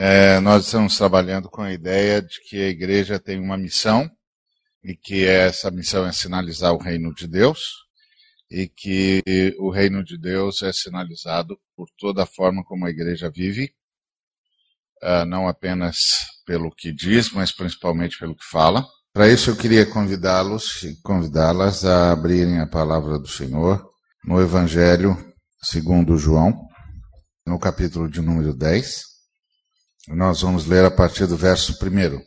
É, nós estamos trabalhando com a ideia de que a igreja tem uma missão e que essa missão é sinalizar o reino de Deus e que o reino de Deus é sinalizado por toda a forma como a igreja vive, uh, não apenas pelo que diz, mas principalmente pelo que fala. Para isso eu queria convidá-los e convidá-las a abrirem a palavra do Senhor no Evangelho segundo João, no capítulo de número 10. Nós vamos ler a partir do verso 1.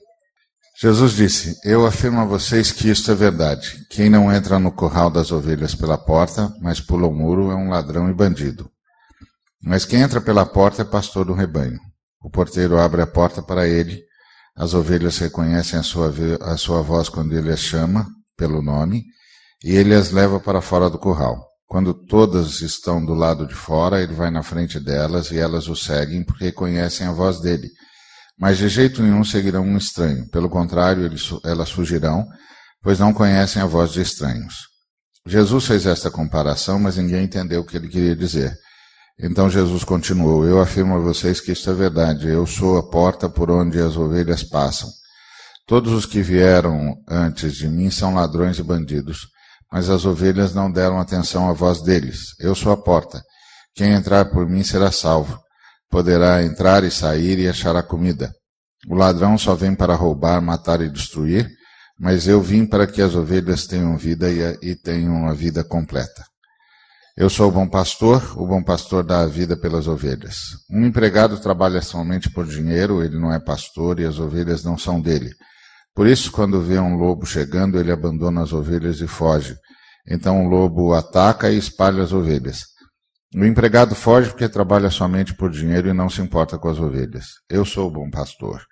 Jesus disse: Eu afirmo a vocês que isto é verdade. Quem não entra no curral das ovelhas pela porta, mas pula o muro, é um ladrão e bandido. Mas quem entra pela porta é pastor do rebanho. O porteiro abre a porta para ele. As ovelhas reconhecem a sua, a sua voz quando ele as chama pelo nome, e ele as leva para fora do curral. Quando todas estão do lado de fora, ele vai na frente delas e elas o seguem porque reconhecem a voz dele. Mas de jeito nenhum seguirão um estranho. Pelo contrário, elas fugirão, pois não conhecem a voz de estranhos. Jesus fez esta comparação, mas ninguém entendeu o que ele queria dizer. Então Jesus continuou: Eu afirmo a vocês que isto é verdade. Eu sou a porta por onde as ovelhas passam. Todos os que vieram antes de mim são ladrões e bandidos mas as ovelhas não deram atenção à voz deles. Eu sou a porta. Quem entrar por mim será salvo. Poderá entrar e sair e achará comida. O ladrão só vem para roubar, matar e destruir, mas eu vim para que as ovelhas tenham vida e tenham uma vida completa. Eu sou o bom pastor, o bom pastor dá a vida pelas ovelhas. Um empregado trabalha somente por dinheiro, ele não é pastor e as ovelhas não são dele. Por isso, quando vê um lobo chegando, ele abandona as ovelhas e foge. Então o lobo ataca e espalha as ovelhas. O empregado foge porque trabalha somente por dinheiro e não se importa com as ovelhas. Eu sou o bom pastor.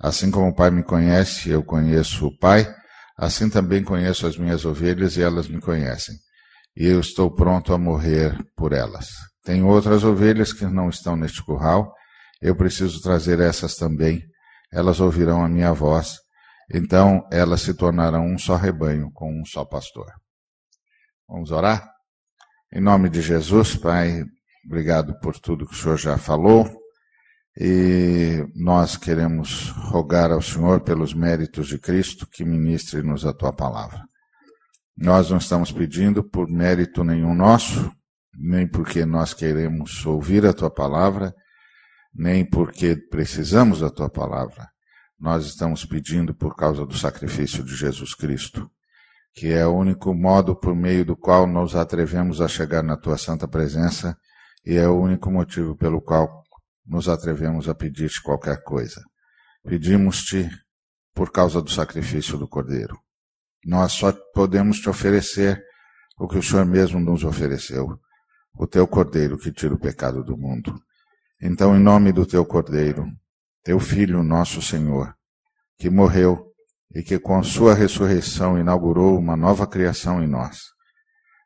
Assim como o Pai me conhece, eu conheço o Pai, assim também conheço as minhas ovelhas e elas me conhecem. E eu estou pronto a morrer por elas. Tenho outras ovelhas que não estão neste curral, eu preciso trazer essas também. Elas ouvirão a minha voz então elas se tornarão um só rebanho com um só pastor. Vamos orar? Em nome de Jesus, Pai, obrigado por tudo que o Senhor já falou. E nós queremos rogar ao Senhor pelos méritos de Cristo que ministre-nos a tua palavra. Nós não estamos pedindo por mérito nenhum nosso, nem porque nós queremos ouvir a tua palavra, nem porque precisamos da tua palavra, nós estamos pedindo por causa do sacrifício de Jesus Cristo, que é o único modo por meio do qual nos atrevemos a chegar na tua santa presença e é o único motivo pelo qual nos atrevemos a pedir-te qualquer coisa. Pedimos-te por causa do sacrifício do Cordeiro. Nós só podemos te oferecer o que o Senhor mesmo nos ofereceu, o teu Cordeiro que tira o pecado do mundo. Então, em nome do teu Cordeiro, teu Filho, nosso Senhor, que morreu e que com sua ressurreição inaugurou uma nova criação em nós.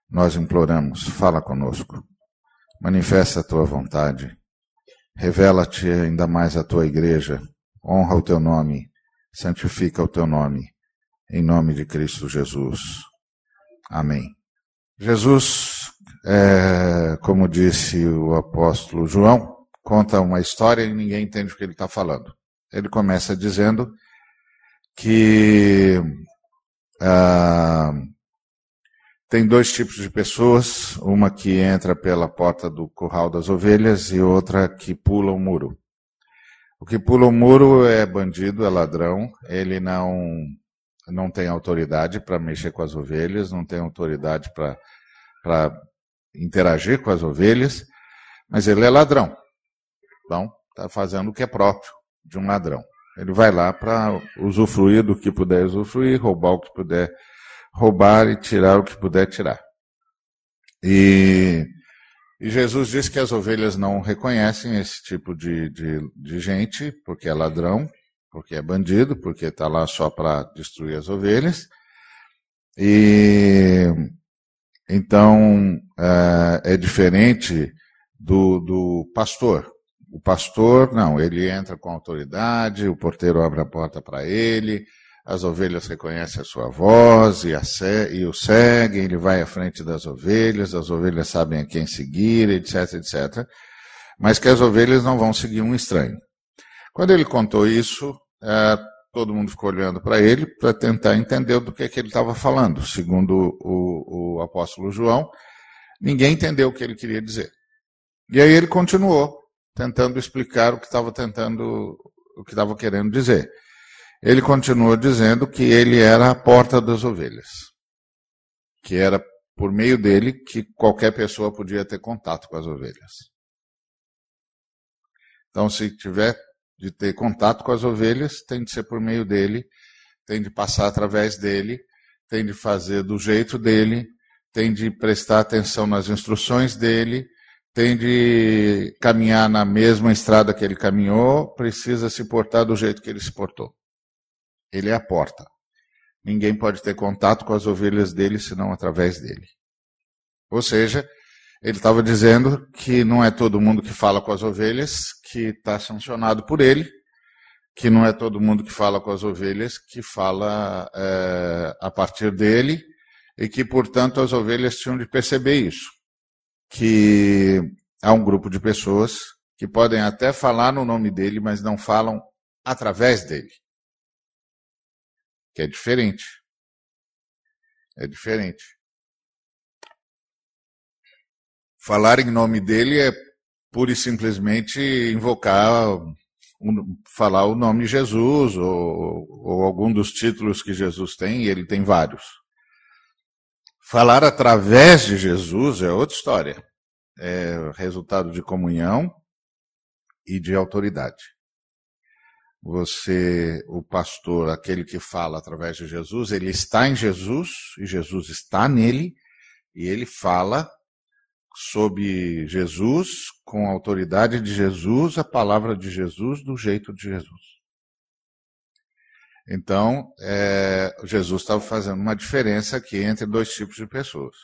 Nós imploramos, fala conosco, manifesta a tua vontade, revela-te ainda mais a tua igreja, honra o teu nome, santifica o teu nome, em nome de Cristo Jesus. Amém. Jesus, é, como disse o apóstolo João, conta uma história e ninguém entende o que ele está falando. Ele começa dizendo que ah, tem dois tipos de pessoas, uma que entra pela porta do curral das ovelhas e outra que pula o muro. O que pula o muro é bandido, é ladrão, ele não não tem autoridade para mexer com as ovelhas, não tem autoridade para interagir com as ovelhas, mas ele é ladrão. Então, está fazendo o que é próprio de um ladrão. Ele vai lá para usufruir do que puder usufruir, roubar o que puder roubar e tirar o que puder tirar. E, e Jesus diz que as ovelhas não reconhecem esse tipo de, de, de gente, porque é ladrão, porque é bandido, porque está lá só para destruir as ovelhas. E então é, é diferente do, do pastor. O pastor, não, ele entra com autoridade, o porteiro abre a porta para ele, as ovelhas reconhecem a sua voz e, a e, o seguem, ele vai à frente das ovelhas, as ovelhas sabem a quem seguir, etc, etc. Mas que as ovelhas não vão seguir um estranho. Quando ele contou isso, é, todo mundo ficou olhando para ele para tentar entender do que, que ele estava falando. Segundo o, o apóstolo João, ninguém entendeu o que ele queria dizer. E aí ele continuou tentando explicar o que estava tentando, o que estava querendo dizer. Ele continuou dizendo que ele era a porta das ovelhas, que era por meio dele que qualquer pessoa podia ter contato com as ovelhas. Então, se tiver de ter contato com as ovelhas, tem de ser por meio dele, tem de passar através dele, tem de fazer do jeito dele, tem de prestar atenção nas instruções dele, tem de caminhar na mesma estrada que ele caminhou, precisa se portar do jeito que ele se portou. Ele é a porta. Ninguém pode ter contato com as ovelhas dele senão através dele. Ou seja, ele estava dizendo que não é todo mundo que fala com as ovelhas que está sancionado por ele, que não é todo mundo que fala com as ovelhas que fala é, a partir dele, e que, portanto, as ovelhas tinham de perceber isso. Que há um grupo de pessoas que podem até falar no nome dele, mas não falam através dele. Que é diferente. É diferente. falar em nome dele é pura e simplesmente invocar, falar o nome Jesus ou, ou algum dos títulos que Jesus tem, e ele tem vários. Falar através de Jesus é outra história. É resultado de comunhão e de autoridade. Você, o pastor, aquele que fala através de Jesus, ele está em Jesus e Jesus está nele e ele fala sob Jesus, com a autoridade de Jesus, a palavra de Jesus, do jeito de Jesus. Então, é, Jesus estava fazendo uma diferença aqui entre dois tipos de pessoas.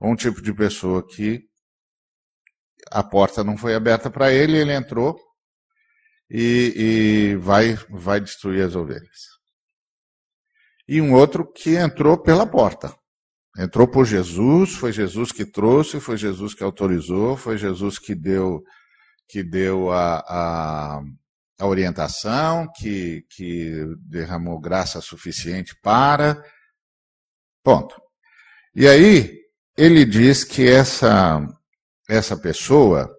Um tipo de pessoa que a porta não foi aberta para ele, ele entrou e, e vai, vai destruir as ovelhas. E um outro que entrou pela porta. Entrou por Jesus, foi Jesus que trouxe, foi Jesus que autorizou, foi Jesus que deu, que deu a, a, a orientação, que, que derramou graça suficiente para. Ponto. E aí, ele diz que essa, essa pessoa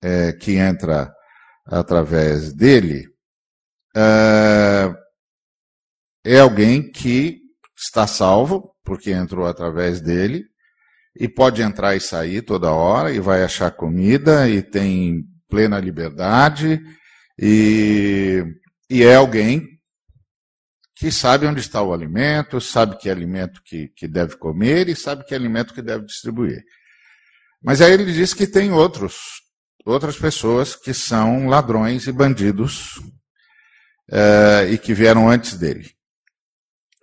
é, que entra através dele é, é alguém que está salvo, porque entrou através dele, e pode entrar e sair toda hora, e vai achar comida, e tem plena liberdade, e, e é alguém que sabe onde está o alimento, sabe que alimento que, que deve comer e sabe que alimento que deve distribuir. Mas aí ele diz que tem outros, outras pessoas que são ladrões e bandidos uh, e que vieram antes dele.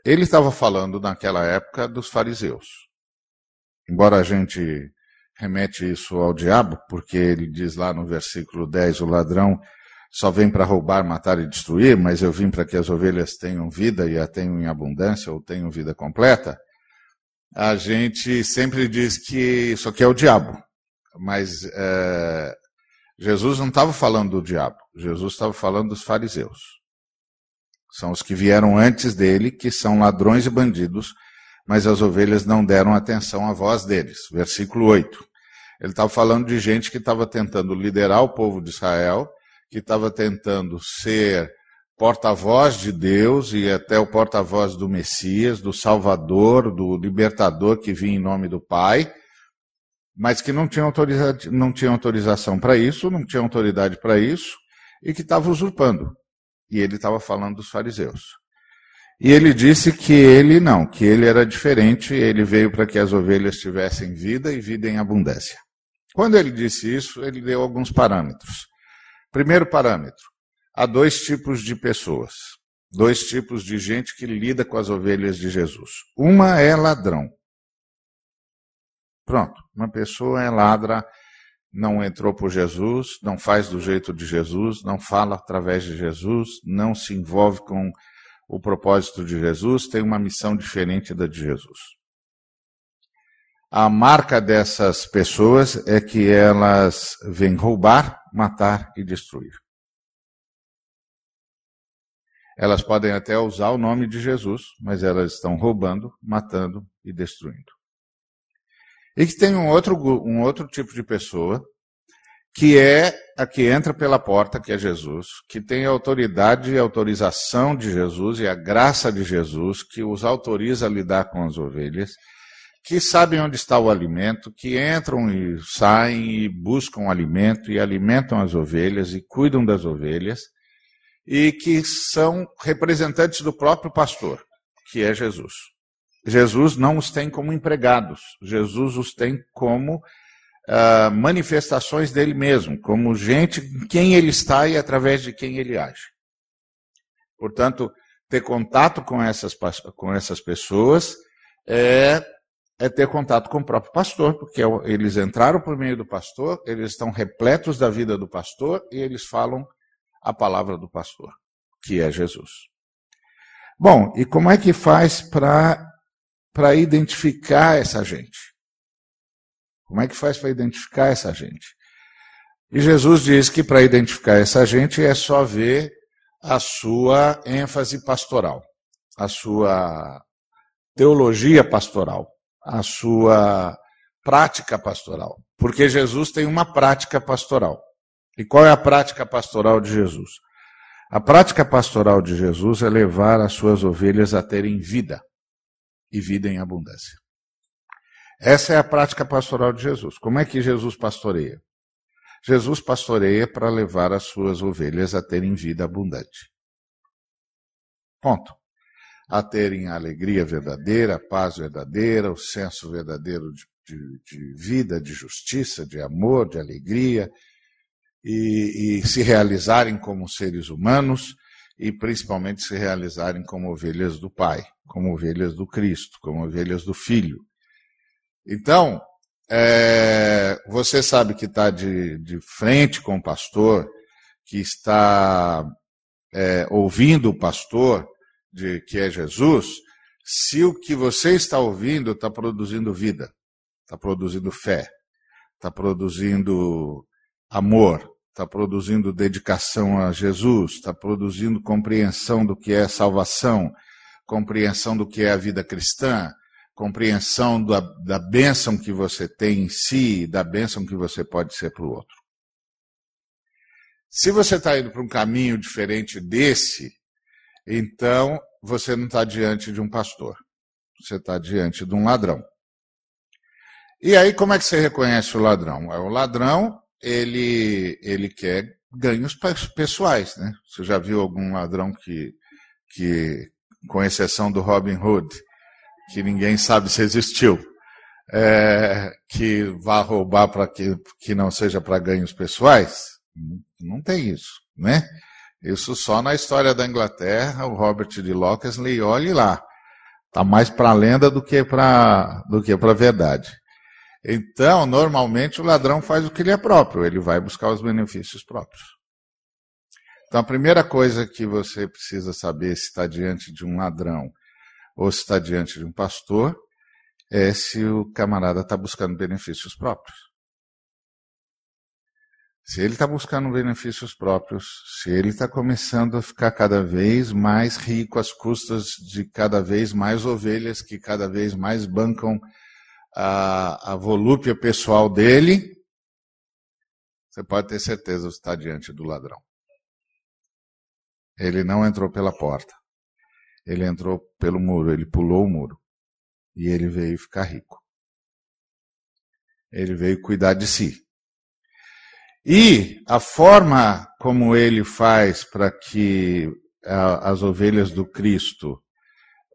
Ele estava falando naquela época dos fariseus. Embora a gente remete isso ao diabo, porque ele diz lá no versículo 10: o ladrão só vem para roubar, matar e destruir, mas eu vim para que as ovelhas tenham vida e a tenham em abundância ou tenham vida completa. A gente sempre diz que isso aqui é o diabo, mas é, Jesus não estava falando do diabo, Jesus estava falando dos fariseus. São os que vieram antes dele, que são ladrões e bandidos, mas as ovelhas não deram atenção à voz deles. Versículo 8. Ele estava falando de gente que estava tentando liderar o povo de Israel, que estava tentando ser porta-voz de Deus e até o porta-voz do Messias, do Salvador, do libertador que vinha em nome do Pai, mas que não tinha, autoriza não tinha autorização para isso, não tinha autoridade para isso, e que estava usurpando. E ele estava falando dos fariseus. E ele disse que ele não, que ele era diferente, ele veio para que as ovelhas tivessem vida e vida em abundância. Quando ele disse isso, ele deu alguns parâmetros. Primeiro parâmetro: há dois tipos de pessoas, dois tipos de gente que lida com as ovelhas de Jesus. Uma é ladrão. Pronto, uma pessoa é ladra não entrou por Jesus, não faz do jeito de Jesus, não fala através de Jesus, não se envolve com o propósito de Jesus, tem uma missão diferente da de Jesus. A marca dessas pessoas é que elas vêm roubar, matar e destruir. Elas podem até usar o nome de Jesus, mas elas estão roubando, matando e destruindo. E que tem um outro, um outro tipo de pessoa, que é a que entra pela porta, que é Jesus, que tem a autoridade e autorização de Jesus e a graça de Jesus, que os autoriza a lidar com as ovelhas, que sabem onde está o alimento, que entram e saem e buscam alimento e alimentam as ovelhas e cuidam das ovelhas, e que são representantes do próprio pastor, que é Jesus. Jesus não os tem como empregados, Jesus os tem como uh, manifestações dele mesmo, como gente em quem ele está e através de quem ele age. Portanto, ter contato com essas, com essas pessoas é, é ter contato com o próprio pastor, porque é eles entraram por meio do pastor, eles estão repletos da vida do pastor e eles falam a palavra do pastor, que é Jesus. Bom, e como é que faz para identificar essa gente? Como é que faz para identificar essa gente? E Jesus diz que para identificar essa gente é só ver a sua ênfase pastoral, a sua teologia pastoral, a sua prática pastoral. Porque Jesus tem uma prática pastoral. E qual é a prática pastoral de Jesus? A prática pastoral de Jesus é levar as suas ovelhas a terem vida e vida em abundância. Essa é a prática pastoral de Jesus. Como é que Jesus pastoreia? Jesus pastoreia para levar as suas ovelhas a terem vida abundante. Ponto. A terem a alegria verdadeira, a paz verdadeira, o senso verdadeiro de, de, de vida, de justiça, de amor, de alegria, e, e se realizarem como seres humanos e principalmente se realizarem como ovelhas do Pai, como ovelhas do Cristo, como ovelhas do Filho. Então, é, você sabe que está de, de frente com o pastor, que está é, ouvindo o pastor, de que é Jesus, se o que você está ouvindo está produzindo vida, está produzindo fé, está produzindo amor, está produzindo dedicação a Jesus, está produzindo compreensão do que é salvação, compreensão do que é a vida cristã, compreensão da, da bênção que você tem em si, da bênção que você pode ser para o outro. Se você está indo para um caminho diferente desse, então você não está diante de um pastor, você está diante de um ladrão. E aí, como é que você reconhece o ladrão? É o ladrão ele, ele quer ganhos pessoais, né? Você já viu algum ladrão que, que com exceção do Robin Hood, que ninguém sabe se existiu, é, que vá roubar para que, que não seja para ganhos pessoais? Não tem isso, né? Isso só na história da Inglaterra, o Robert de Locksley, olhe lá. Está mais para lenda do que para para verdade. Então, normalmente o ladrão faz o que lhe é próprio, ele vai buscar os benefícios próprios. Então, a primeira coisa que você precisa saber se está diante de um ladrão ou se está diante de um pastor é se o camarada está buscando benefícios próprios. Se ele está buscando benefícios próprios, se ele está começando a ficar cada vez mais rico às custas de cada vez mais ovelhas que cada vez mais bancam a, a volúpia pessoal dele, você pode ter certeza que está diante do ladrão. Ele não entrou pela porta. Ele entrou pelo muro, ele pulou o muro. E ele veio ficar rico. Ele veio cuidar de si. E a forma como ele faz para que a, as ovelhas do Cristo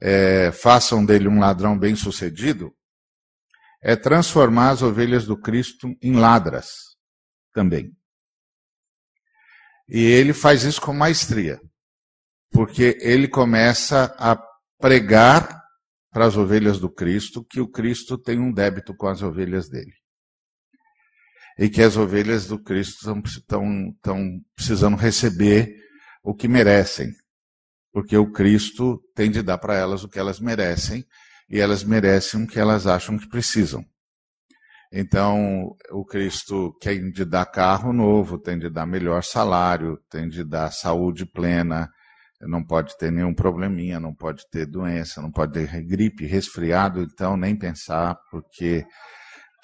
é, façam dele um ladrão bem sucedido é transformar as ovelhas do Cristo em ladras também. E ele faz isso com maestria, porque ele começa a pregar para as ovelhas do Cristo que o Cristo tem um débito com as ovelhas dele. E que as ovelhas do Cristo estão, precisando receber o que merecem, porque o Cristo tem de dar para elas o que elas merecem, e elas merecem o que elas acham que precisam. Então, o Cristo tem de dar carro novo, tem de dar melhor salário, tem de dar saúde plena, não pode ter nenhum probleminha, não pode ter doença, não pode ter gripe, resfriado, então nem pensar, porque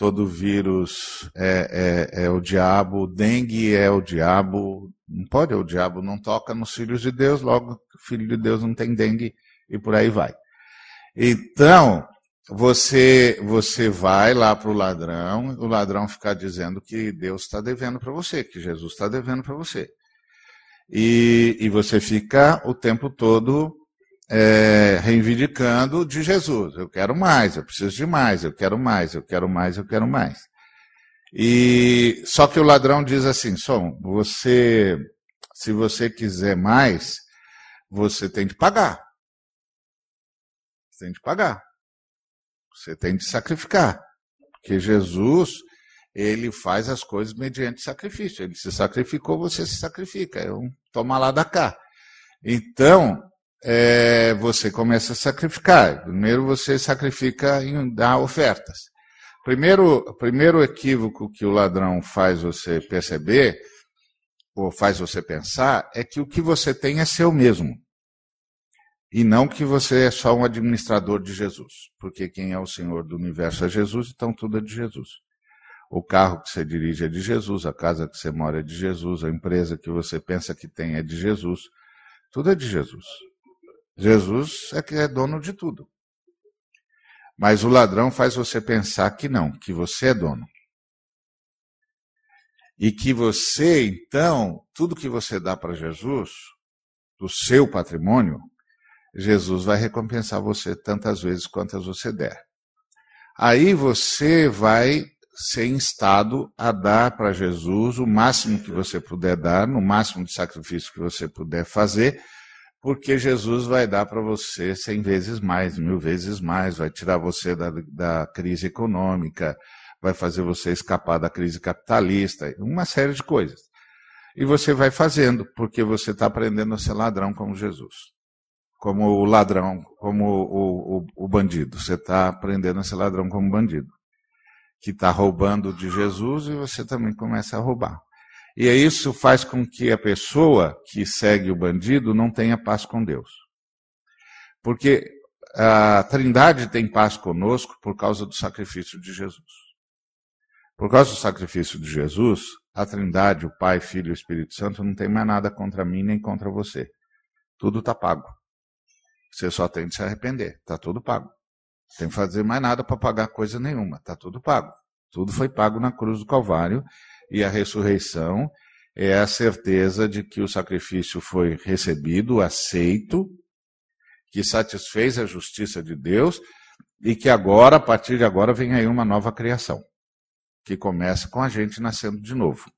todo vírus é, é, é o diabo, dengue é o diabo, não pode, é o diabo não toca nos filhos de Deus, logo filho de Deus não tem dengue e por aí vai. Então, você você vai lá para o ladrão, o ladrão ficar dizendo que Deus está devendo para você, que Jesus está devendo para você. E, e você fica o tempo todo é, reivindicando de Jesus. Eu quero mais, eu preciso de mais, eu quero mais, eu quero mais, eu quero mais. E só que o ladrão diz assim: Som, você, se você quiser mais, você tem de pagar. Você tem de pagar. Você tem de sacrificar. Porque Jesus, ele faz as coisas mediante sacrifício. Ele se sacrificou, você se sacrifica. É um toma lá da cá. Então, é, você começa a sacrificar. Primeiro você sacrifica em dar ofertas. Primeiro, primeiro equívoco que o ladrão faz você perceber, ou faz você pensar, é que o que você tem é seu mesmo. E não que você é só um administrador de Jesus. Porque quem é o Senhor do universo é Jesus, então tudo é de Jesus. O carro que você dirige é de Jesus, a casa que você mora é de Jesus, a empresa que você pensa que tem é de Jesus. Tudo é de Jesus. Jesus é que é dono de tudo. Mas o ladrão faz você pensar que não, que você é dono. E que você, então, tudo que você dá para Jesus, do seu patrimônio, Jesus vai recompensar você tantas vezes quantas você der. Aí você vai ser instado a dar para Jesus o máximo que você puder dar, no máximo de sacrifício que você puder fazer, porque Jesus vai dar para você cem vezes mais, mil vezes mais, vai tirar você da, da crise econômica, vai fazer você escapar da crise capitalista, uma série de coisas. E você vai fazendo, porque você está aprendendo a ser ladrão como Jesus como o ladrão, como o, o, o bandido. Você está aprendendo a ser ladrão como bandido. Que está roubando de Jesus e você também começa a roubar. E isso faz com que a pessoa que segue o bandido não tenha paz com Deus. Porque a Trindade tem paz conosco por causa do sacrifício de Jesus. Por causa do sacrifício de Jesus, a Trindade, o Pai, Filho e Espírito Santo não tem mais nada contra mim nem contra você. Tudo está pago. Você só tem de se arrepender. Está tudo pago. Não tem que fazer mais nada para pagar coisa nenhuma. Está tudo pago. Tudo foi pago na cruz do Calvário. E a ressurreição é a certeza de que o sacrifício foi recebido, aceito, que satisfez a justiça de Deus e que agora, a partir de agora, vem aí uma nova criação, que começa com a gente nascendo de novo.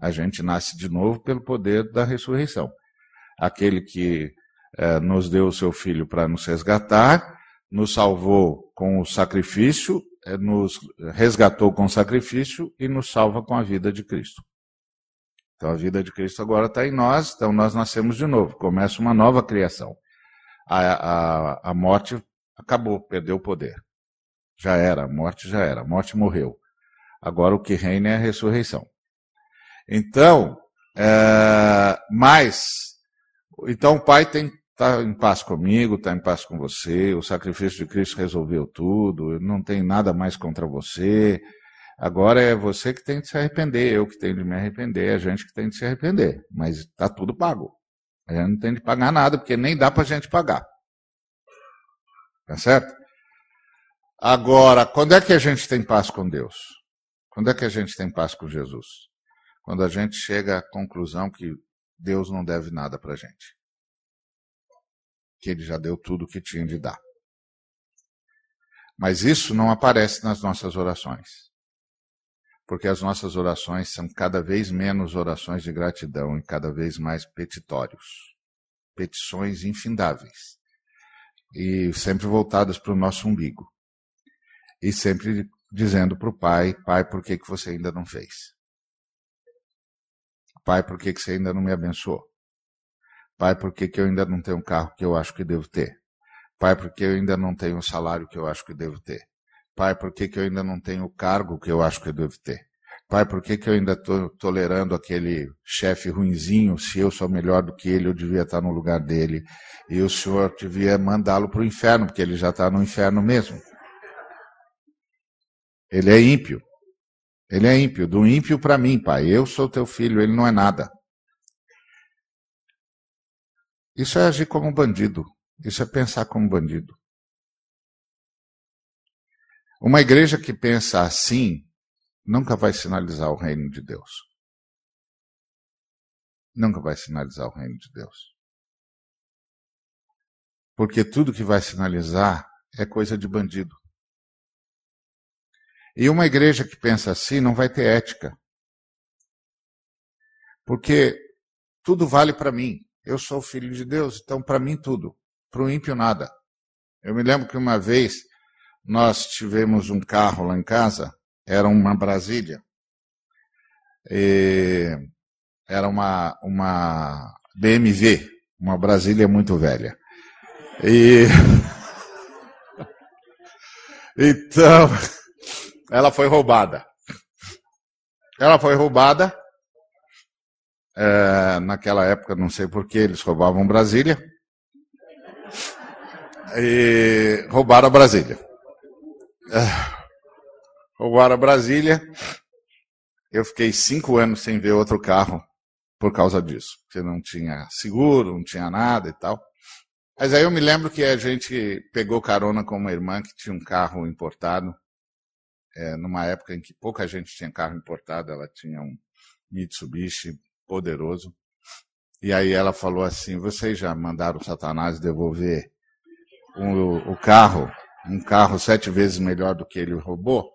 A gente nasce de novo pelo poder da ressurreição. Aquele que é, nos deu o seu filho para nos resgatar, nos salvou com o sacrifício, nos resgatou com sacrifício e nos salva com a vida de Cristo. Então a vida de Cristo agora está em nós, então nós nascemos de novo, começa uma nova criação. A, a, a morte acabou, perdeu o poder. Já era, a morte já era, a morte morreu. Agora o que reina é a ressurreição. Então, é, mas, então o Pai tem está em paz comigo, está em paz com você, o sacrifício de Cristo resolveu tudo, não tem nada mais contra você. Agora é você que tem de se arrepender, eu que tenho de me arrepender, a gente que tem de se arrepender. Mas está tudo pago. A gente não tem de pagar nada, porque nem dá para a gente pagar. Tá certo? Agora, quando é que a gente tem paz com Deus? Quando é que a gente tem paz com Jesus? Quando a gente chega à conclusão que Deus não deve nada para a gente que ele já deu tudo o que tinha de dar. Mas isso não aparece nas nossas orações. Porque as nossas orações são cada vez menos orações de gratidão e cada vez mais petitórios. Petições infindáveis. E sempre voltadas para o nosso umbigo. E sempre dizendo para o pai: Pai, por que, que você ainda não fez? Pai, por que, que você ainda não me abençoou? Pai, por que, que eu ainda não tenho um carro que eu acho que devo ter? Pai, por que eu ainda não tenho o salário que eu acho que devo ter? Pai, por que, que eu ainda não tenho o cargo que eu acho que eu devo ter? Pai, por que, que eu ainda estou tolerando aquele chefe ruinzinho? Se eu sou melhor do que ele, eu devia estar no lugar dele. E o Senhor devia mandá-lo para o inferno, porque ele já está no inferno mesmo. Ele é ímpio. Ele é ímpio. Do ímpio para mim, Pai. Eu sou teu filho, ele não é nada. Isso é agir como bandido. Isso é pensar como bandido. Uma igreja que pensa assim nunca vai sinalizar o reino de Deus. Nunca vai sinalizar o reino de Deus. Porque tudo que vai sinalizar é coisa de bandido. E uma igreja que pensa assim não vai ter ética. Porque tudo vale para mim. Eu sou filho de Deus, então para mim tudo. Para o ímpio nada. Eu me lembro que uma vez nós tivemos um carro lá em casa era uma Brasília. Era uma, uma BMW, uma Brasília muito velha. E então ela foi roubada. Ela foi roubada. É, naquela época, não sei porquê, eles roubavam Brasília. E roubaram a Brasília. É, roubaram a Brasília. Eu fiquei cinco anos sem ver outro carro por causa disso, porque não tinha seguro, não tinha nada e tal. Mas aí eu me lembro que a gente pegou carona com uma irmã que tinha um carro importado, é, numa época em que pouca gente tinha carro importado, ela tinha um Mitsubishi poderoso. E aí ela falou assim: vocês já mandaram o Satanás devolver o, o carro, um carro sete vezes melhor do que ele roubou?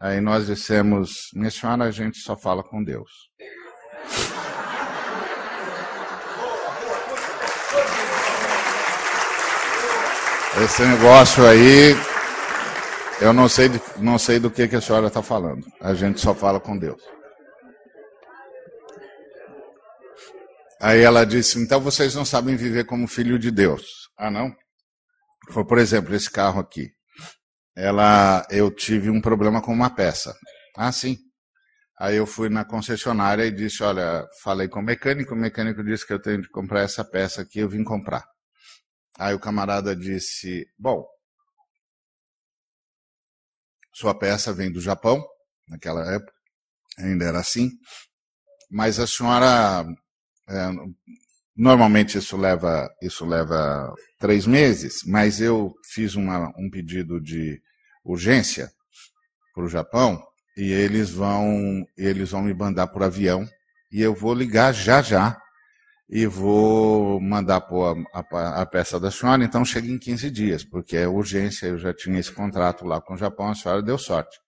Aí nós dissemos, minha senhora, a gente só fala com Deus. Esse negócio aí, eu não sei, não sei do que, que a senhora está falando. A gente só fala com Deus. Aí ela disse, então vocês não sabem viver como filho de Deus. Ah, não? Foi, por exemplo, esse carro aqui ela, eu tive um problema com uma peça. Ah, sim. Aí eu fui na concessionária e disse, olha, falei com o mecânico, o mecânico disse que eu tenho de comprar essa peça aqui, eu vim comprar. Aí o camarada disse, bom, sua peça vem do Japão, naquela época, ainda era assim, mas a senhora, é, normalmente isso leva, isso leva três meses, mas eu fiz uma, um pedido de urgência para o Japão e eles vão eles vão me mandar por avião e eu vou ligar já já e vou mandar pôr a, a, a, peça da senhora, então chega em 15 dias, porque é urgência, eu já tinha esse contrato lá com o Japão, a senhora deu sorte.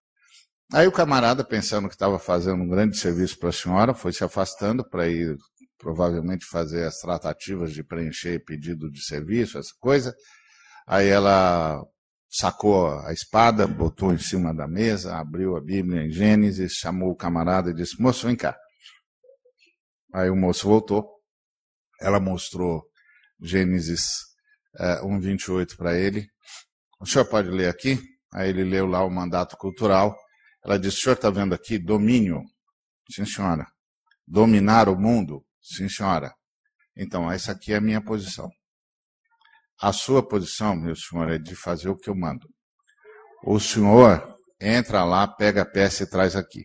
Aí o camarada, pensando que estava fazendo um grande serviço para a senhora, foi se afastando para ir provavelmente fazer as tratativas de preencher pedido de serviço, essa coisa. Aí ela sacou a espada, botou em cima da mesa, abriu a Bíblia em Gênesis, chamou o camarada e disse: Moço, vem cá. Aí o moço voltou. Ela mostrou Gênesis é, 1,28 para ele. O senhor pode ler aqui? Aí ele leu lá o mandato cultural. Ela disse: O senhor está vendo aqui domínio? Sim, senhora. Dominar o mundo? Sim, senhora. Então, essa aqui é a minha posição. A sua posição, meu senhor, é de fazer o que eu mando. O senhor entra lá, pega a peça e traz aqui.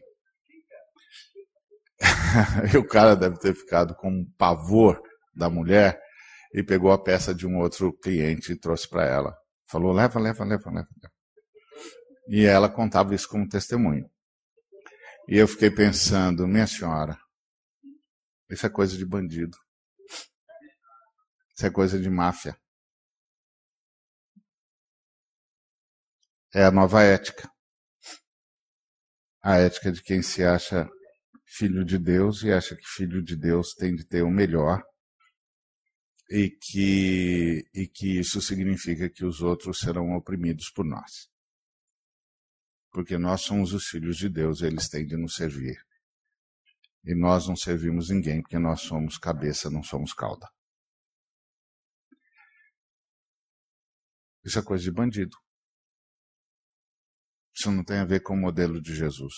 e o cara deve ter ficado com um pavor da mulher e pegou a peça de um outro cliente e trouxe para ela. Falou: leva, leva, leva, leva. E ela contava isso como testemunho. E eu fiquei pensando, minha senhora, isso é coisa de bandido. Isso é coisa de máfia. É a nova ética. A ética de quem se acha filho de Deus e acha que filho de Deus tem de ter o melhor e que, e que isso significa que os outros serão oprimidos por nós. Porque nós somos os filhos de Deus, eles têm de nos servir. E nós não servimos ninguém porque nós somos cabeça, não somos cauda. Isso é coisa de bandido. Isso não tem a ver com o modelo de Jesus.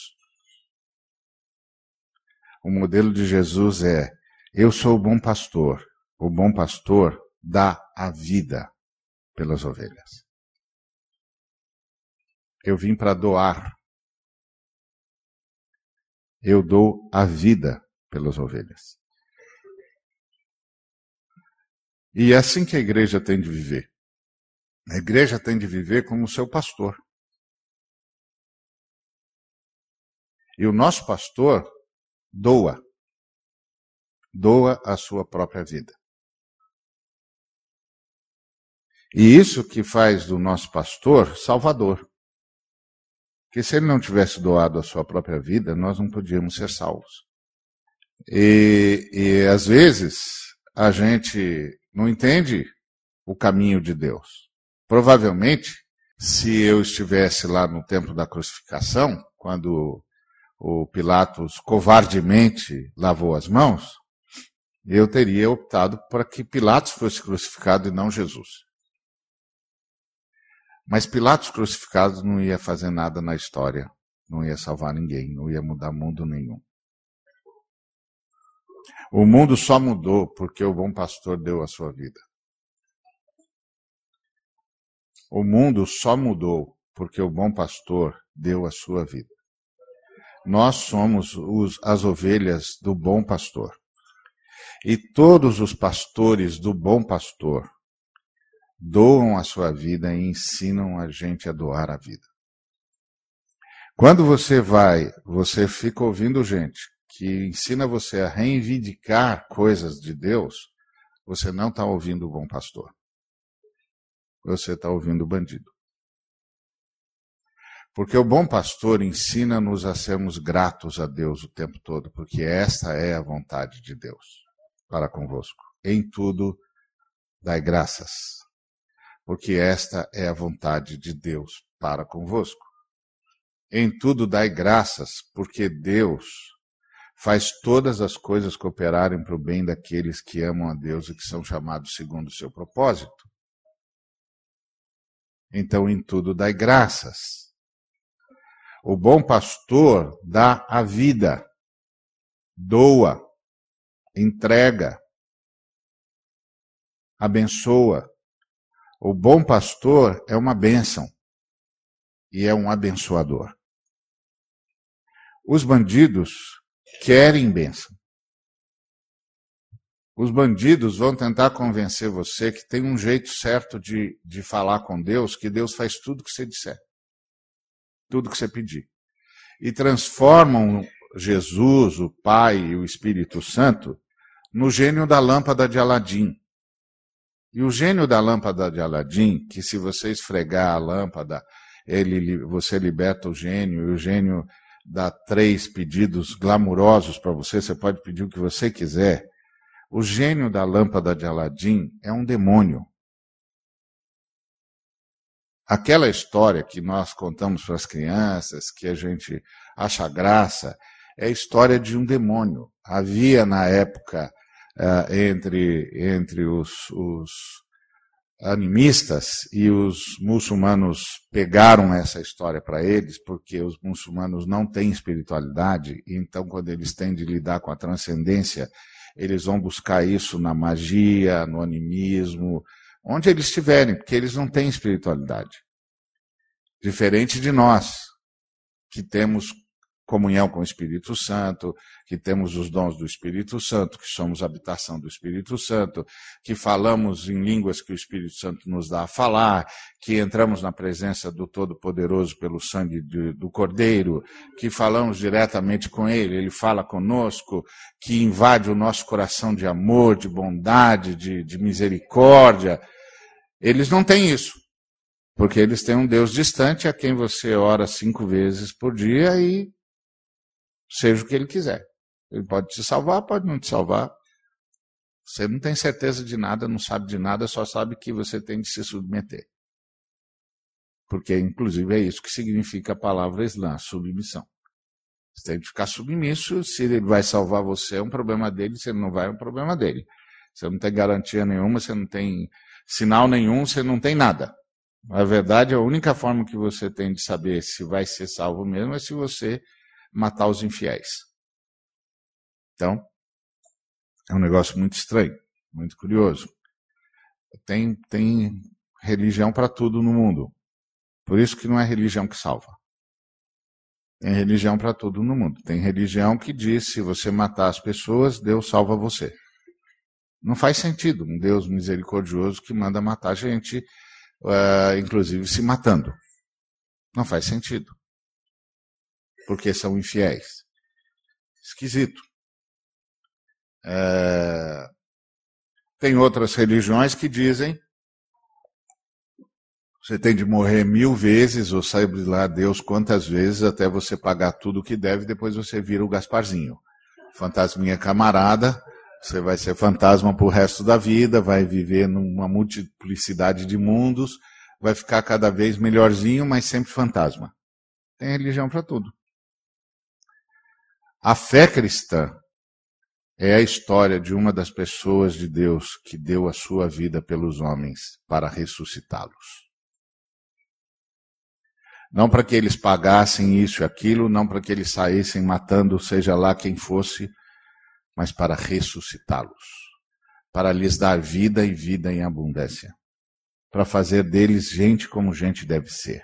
O modelo de Jesus é: eu sou o bom pastor. O bom pastor dá a vida pelas ovelhas. Eu vim para doar. Eu dou a vida pelas ovelhas. E é assim que a igreja tem de viver. A igreja tem de viver como seu pastor. E o nosso pastor doa. Doa a sua própria vida. E isso que faz do nosso pastor salvador. Porque se ele não tivesse doado a sua própria vida, nós não podíamos ser salvos. E, e às vezes a gente não entende o caminho de Deus. Provavelmente, se eu estivesse lá no tempo da crucificação, quando o Pilatos covardemente lavou as mãos, eu teria optado para que Pilatos fosse crucificado e não Jesus. Mas Pilatos crucificado não ia fazer nada na história, não ia salvar ninguém, não ia mudar mundo nenhum. O mundo só mudou porque o bom pastor deu a sua vida. O mundo só mudou porque o bom pastor deu a sua vida. Nós somos os, as ovelhas do bom pastor. E todos os pastores do bom pastor doam a sua vida e ensinam a gente a doar a vida. Quando você vai, você fica ouvindo gente que ensina você a reivindicar coisas de Deus, você não está ouvindo o bom pastor. Você está ouvindo o bandido. Porque o bom pastor ensina-nos a sermos gratos a Deus o tempo todo, porque esta é a vontade de Deus para convosco. Em tudo, dai graças, porque esta é a vontade de Deus para convosco. Em tudo, dai graças, porque Deus faz todas as coisas cooperarem para o bem daqueles que amam a Deus e que são chamados segundo o seu propósito. Então, em tudo, dai graças o bom pastor dá a vida, doa, entrega, abençoa. O bom pastor é uma bênção e é um abençoador. Os bandidos querem bênção. Os bandidos vão tentar convencer você que tem um jeito certo de, de falar com Deus, que Deus faz tudo o que você disser tudo que você pedir. E transformam Jesus, o Pai e o Espírito Santo no gênio da lâmpada de Aladim. E o gênio da lâmpada de Aladim, que se você esfregar a lâmpada, ele, você liberta o gênio, e o gênio dá três pedidos glamurosos para você, você pode pedir o que você quiser. O gênio da lâmpada de Aladim é um demônio. Aquela história que nós contamos para as crianças, que a gente acha graça, é a história de um demônio. Havia na época uh, entre, entre os, os animistas e os muçulmanos pegaram essa história para eles, porque os muçulmanos não têm espiritualidade, então quando eles têm de lidar com a transcendência, eles vão buscar isso na magia, no animismo, onde eles estiverem, porque eles não têm espiritualidade. Diferente de nós, que temos comunhão com o Espírito Santo, que temos os dons do Espírito Santo, que somos habitação do Espírito Santo, que falamos em línguas que o Espírito Santo nos dá a falar, que entramos na presença do Todo-Poderoso pelo sangue de, do Cordeiro, que falamos diretamente com Ele, Ele fala conosco, que invade o nosso coração de amor, de bondade, de, de misericórdia. Eles não têm isso. Porque eles têm um Deus distante a quem você ora cinco vezes por dia e seja o que ele quiser. Ele pode te salvar, pode não te salvar. Você não tem certeza de nada, não sabe de nada, só sabe que você tem de se submeter. Porque, inclusive, é isso que significa a palavra Islã, submissão. Você tem de ficar submisso, se ele vai salvar você, é um problema dele, se ele não vai, é um problema dele. Você não tem garantia nenhuma, você não tem sinal nenhum, você não tem nada. Na verdade, a única forma que você tem de saber se vai ser salvo mesmo é se você matar os infiéis. Então, é um negócio muito estranho, muito curioso. Tem, tem religião para tudo no mundo. Por isso que não é religião que salva. Tem religião para tudo no mundo. Tem religião que diz: se você matar as pessoas, Deus salva você. Não faz sentido um Deus misericordioso que manda matar gente, uh, inclusive se matando. Não faz sentido. Porque são infiéis. Esquisito. É... Tem outras religiões que dizem você tem de morrer mil vezes, ou sabe lá Deus quantas vezes, até você pagar tudo o que deve, depois você vira o Gasparzinho. Fantasminha camarada, você vai ser fantasma pro resto da vida, vai viver numa multiplicidade de mundos, vai ficar cada vez melhorzinho, mas sempre fantasma. Tem religião para tudo. A fé cristã é a história de uma das pessoas de Deus que deu a sua vida pelos homens para ressuscitá-los. Não para que eles pagassem isso e aquilo, não para que eles saíssem matando, seja lá quem fosse, mas para ressuscitá-los, para lhes dar vida e vida em abundância, para fazer deles gente como gente deve ser,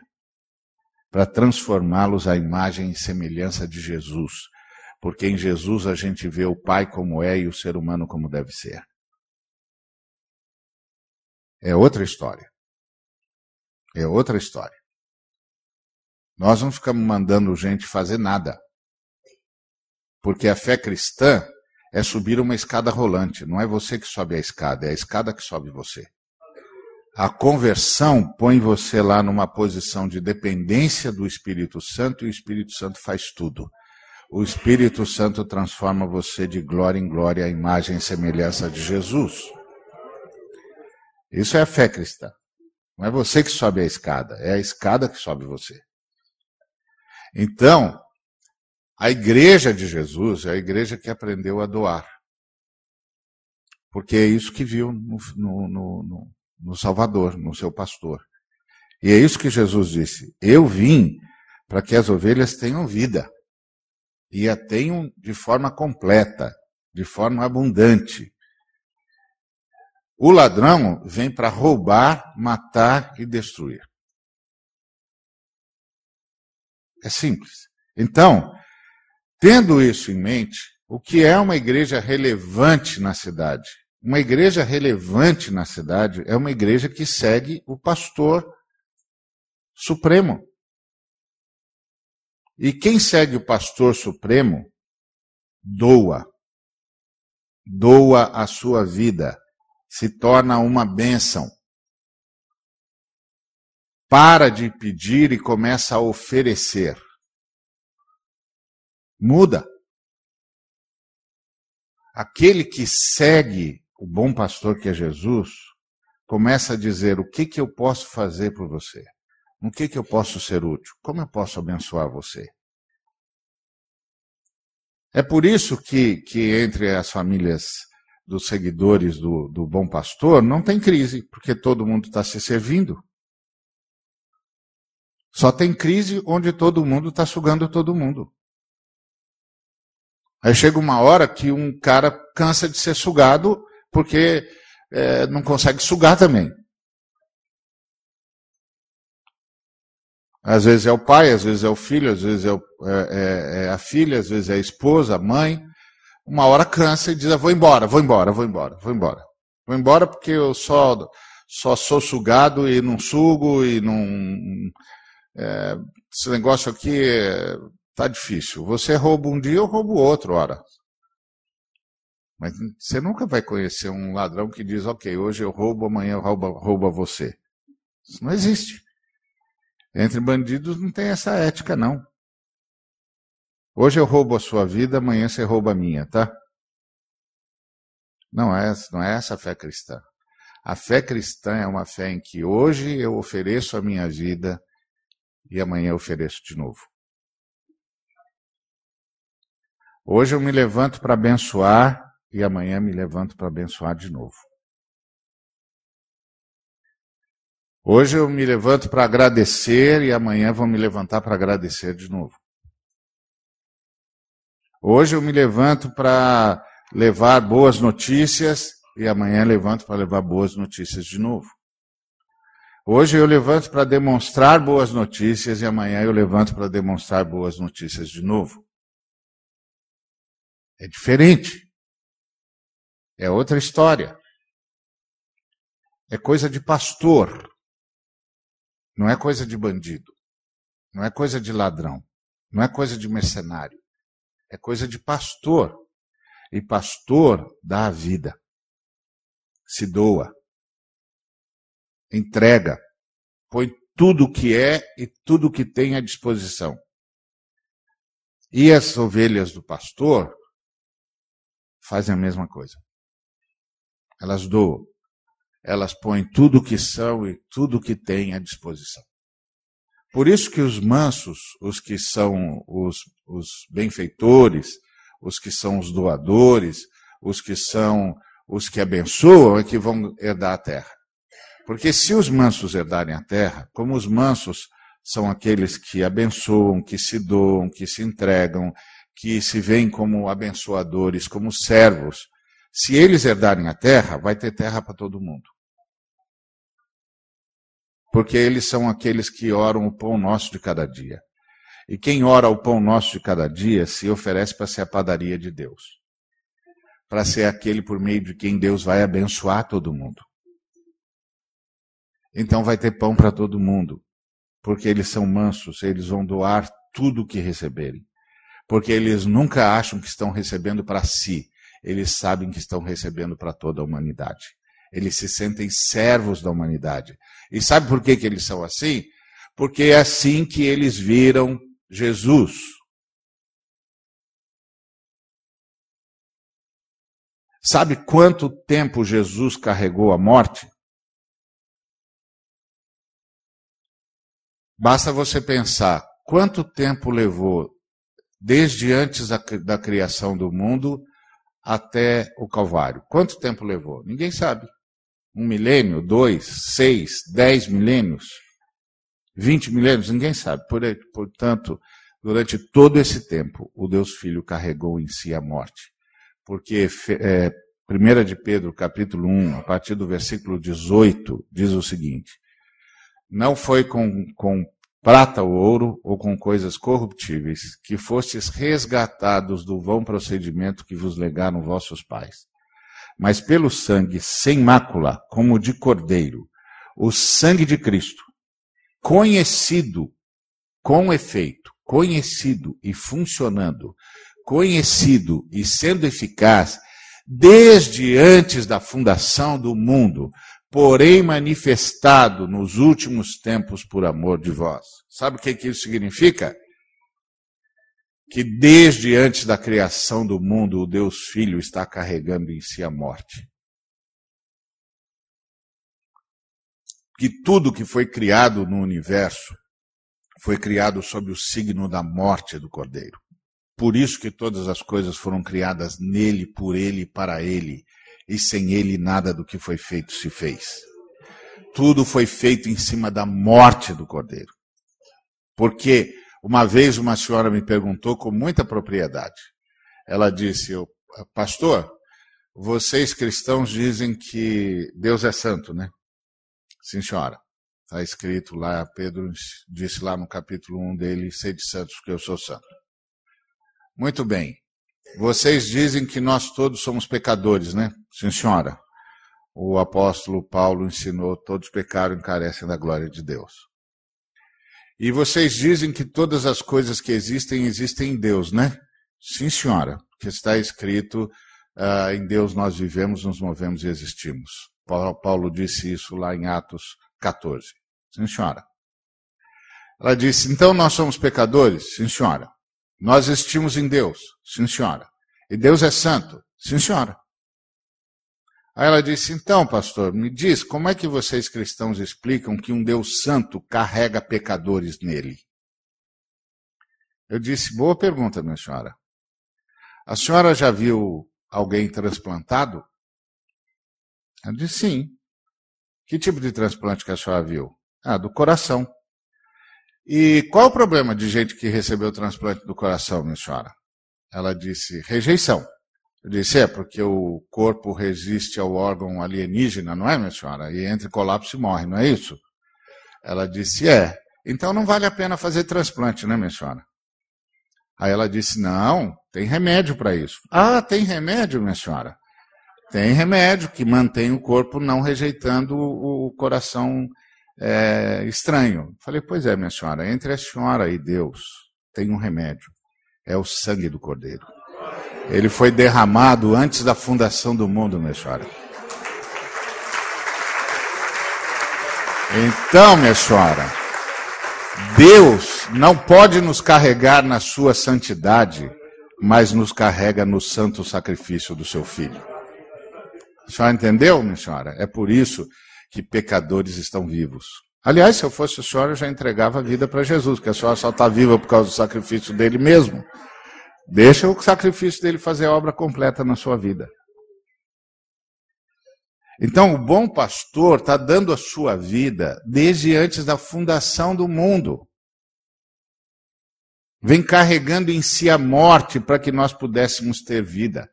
para transformá-los à imagem e semelhança de Jesus, porque em Jesus a gente vê o Pai como é e o ser humano como deve ser. É outra história. É outra história. Nós não ficamos mandando gente fazer nada. Porque a fé cristã é subir uma escada rolante. Não é você que sobe a escada, é a escada que sobe você. A conversão põe você lá numa posição de dependência do Espírito Santo e o Espírito Santo faz tudo. O Espírito Santo transforma você de glória em glória à imagem e semelhança de Jesus. Isso é a fé cristã. Não é você que sobe a escada, é a escada que sobe você. Então, a igreja de Jesus é a igreja que aprendeu a doar. Porque é isso que viu no, no, no, no Salvador, no seu pastor. E é isso que Jesus disse: Eu vim para que as ovelhas tenham vida. E a tenham de forma completa, de forma abundante. O ladrão vem para roubar, matar e destruir. É simples. Então, tendo isso em mente, o que é uma igreja relevante na cidade? Uma igreja relevante na cidade é uma igreja que segue o pastor supremo. E quem segue o pastor supremo, doa. Doa a sua vida. Se torna uma bênção para de pedir e começa a oferecer. Muda. Aquele que segue o bom pastor que é Jesus, começa a dizer o que, que eu posso fazer por você, no que, que eu posso ser útil, como eu posso abençoar você. É por isso que, que entre as famílias dos seguidores do, do bom pastor não tem crise, porque todo mundo está se servindo. Só tem crise onde todo mundo está sugando todo mundo. Aí chega uma hora que um cara cansa de ser sugado porque é, não consegue sugar também. Às vezes é o pai, às vezes é o filho, às vezes é, o, é, é, é a filha, às vezes é a esposa, a mãe. Uma hora cansa e diz: ah, vou embora, vou embora, vou embora, vou embora. Vou embora porque eu só, só sou sugado e não sugo e não é, esse negócio aqui está difícil. Você rouba um dia, eu roubo outro, ora. Mas você nunca vai conhecer um ladrão que diz, ok, hoje eu roubo, amanhã eu roubo, roubo você. Isso não existe. Entre bandidos não tem essa ética, não. Hoje eu roubo a sua vida, amanhã você rouba a minha, tá? Não é, não é essa a fé cristã. A fé cristã é uma fé em que hoje eu ofereço a minha vida e amanhã eu ofereço de novo. Hoje eu me levanto para abençoar e amanhã me levanto para abençoar de novo. Hoje eu me levanto para agradecer e amanhã vou me levantar para agradecer de novo. Hoje eu me levanto para levar boas notícias e amanhã levanto para levar boas notícias de novo. Hoje eu levanto para demonstrar boas notícias e amanhã eu levanto para demonstrar boas notícias de novo. É diferente. É outra história. É coisa de pastor. Não é coisa de bandido. Não é coisa de ladrão. Não é coisa de mercenário. É coisa de pastor. E pastor dá a vida. Se doa. Entrega. Põe tudo o que é e tudo o que tem à disposição. E as ovelhas do pastor fazem a mesma coisa. Elas doam. Elas põem tudo o que são e tudo o que têm à disposição. Por isso que os mansos, os que são os, os benfeitores, os que são os doadores, os que são os que abençoam, é que vão herdar a terra. Porque se os mansos herdarem a terra, como os mansos são aqueles que abençoam, que se doam, que se entregam, que se veem como abençoadores, como servos, se eles herdarem a terra, vai ter terra para todo mundo porque eles são aqueles que oram o pão nosso de cada dia. E quem ora o pão nosso de cada dia se oferece para ser a padaria de Deus, para ser aquele por meio de quem Deus vai abençoar todo mundo. Então vai ter pão para todo mundo, porque eles são mansos, eles vão doar tudo o que receberem. Porque eles nunca acham que estão recebendo para si, eles sabem que estão recebendo para toda a humanidade. Eles se sentem servos da humanidade. E sabe por que, que eles são assim? Porque é assim que eles viram Jesus. Sabe quanto tempo Jesus carregou a morte? Basta você pensar quanto tempo levou desde antes da, da criação do mundo até o Calvário. Quanto tempo levou? Ninguém sabe um milênio, dois, seis, dez milênios, vinte milênios, ninguém sabe. Portanto, durante todo esse tempo, o Deus Filho carregou em si a morte. Porque é, 1 de Pedro, capítulo 1, a partir do versículo 18, diz o seguinte: Não foi com, com prata ou ouro ou com coisas corruptíveis que fostes resgatados do vão procedimento que vos legaram vossos pais. Mas pelo sangue sem mácula, como de cordeiro, o sangue de Cristo, conhecido com efeito, conhecido e funcionando, conhecido e sendo eficaz desde antes da fundação do mundo, porém manifestado nos últimos tempos por amor de vós. Sabe o que, isso significa? que desde antes da criação do mundo o Deus Filho está carregando em si a morte. Que tudo que foi criado no universo foi criado sob o signo da morte do Cordeiro. Por isso que todas as coisas foram criadas nele, por ele e para ele, e sem ele nada do que foi feito se fez. Tudo foi feito em cima da morte do Cordeiro. Porque uma vez uma senhora me perguntou com muita propriedade. Ela disse: Pastor, vocês cristãos dizem que Deus é santo, né? Sim, senhora. Está escrito lá, Pedro disse lá no capítulo 1 dele: Sede santos, porque eu sou santo. Muito bem. Vocês dizem que nós todos somos pecadores, né? Sim, senhora. O apóstolo Paulo ensinou: todos pecaram e carecem da glória de Deus. E vocês dizem que todas as coisas que existem, existem em Deus, né? Sim, senhora, que está escrito, uh, em Deus nós vivemos, nos movemos e existimos. Paulo, Paulo disse isso lá em Atos 14. Sim, senhora. Ela disse, então nós somos pecadores? Sim, senhora. Nós existimos em Deus? Sim, senhora. E Deus é santo? Sim, senhora. Aí ela disse: Então, pastor, me diz, como é que vocês cristãos explicam que um Deus santo carrega pecadores nele? Eu disse: Boa pergunta, minha senhora. A senhora já viu alguém transplantado? Ela disse: Sim. Que tipo de transplante que a senhora viu? Ah, do coração. E qual o problema de gente que recebeu o transplante do coração, minha senhora? Ela disse: rejeição. Eu disse: é, porque o corpo resiste ao órgão alienígena, não é, minha senhora? E entra em colapso e morre, não é isso? Ela disse: é. Então não vale a pena fazer transplante, né, minha senhora? Aí ela disse: não, tem remédio para isso. Ah, tem remédio, minha senhora? Tem remédio que mantém o corpo não rejeitando o coração é, estranho. Falei, pois é, minha senhora, entre a senhora e Deus tem um remédio. É o sangue do Cordeiro. Ele foi derramado antes da fundação do mundo, minha senhora. Então, minha senhora, Deus não pode nos carregar na sua santidade, mas nos carrega no santo sacrifício do seu filho. A senhora entendeu, minha senhora? É por isso que pecadores estão vivos. Aliás, se eu fosse a senhora, eu já entregava a vida para Jesus, que a senhora só está viva por causa do sacrifício dele mesmo. Deixa o sacrifício dele fazer a obra completa na sua vida. Então, o bom pastor está dando a sua vida desde antes da fundação do mundo. Vem carregando em si a morte para que nós pudéssemos ter vida.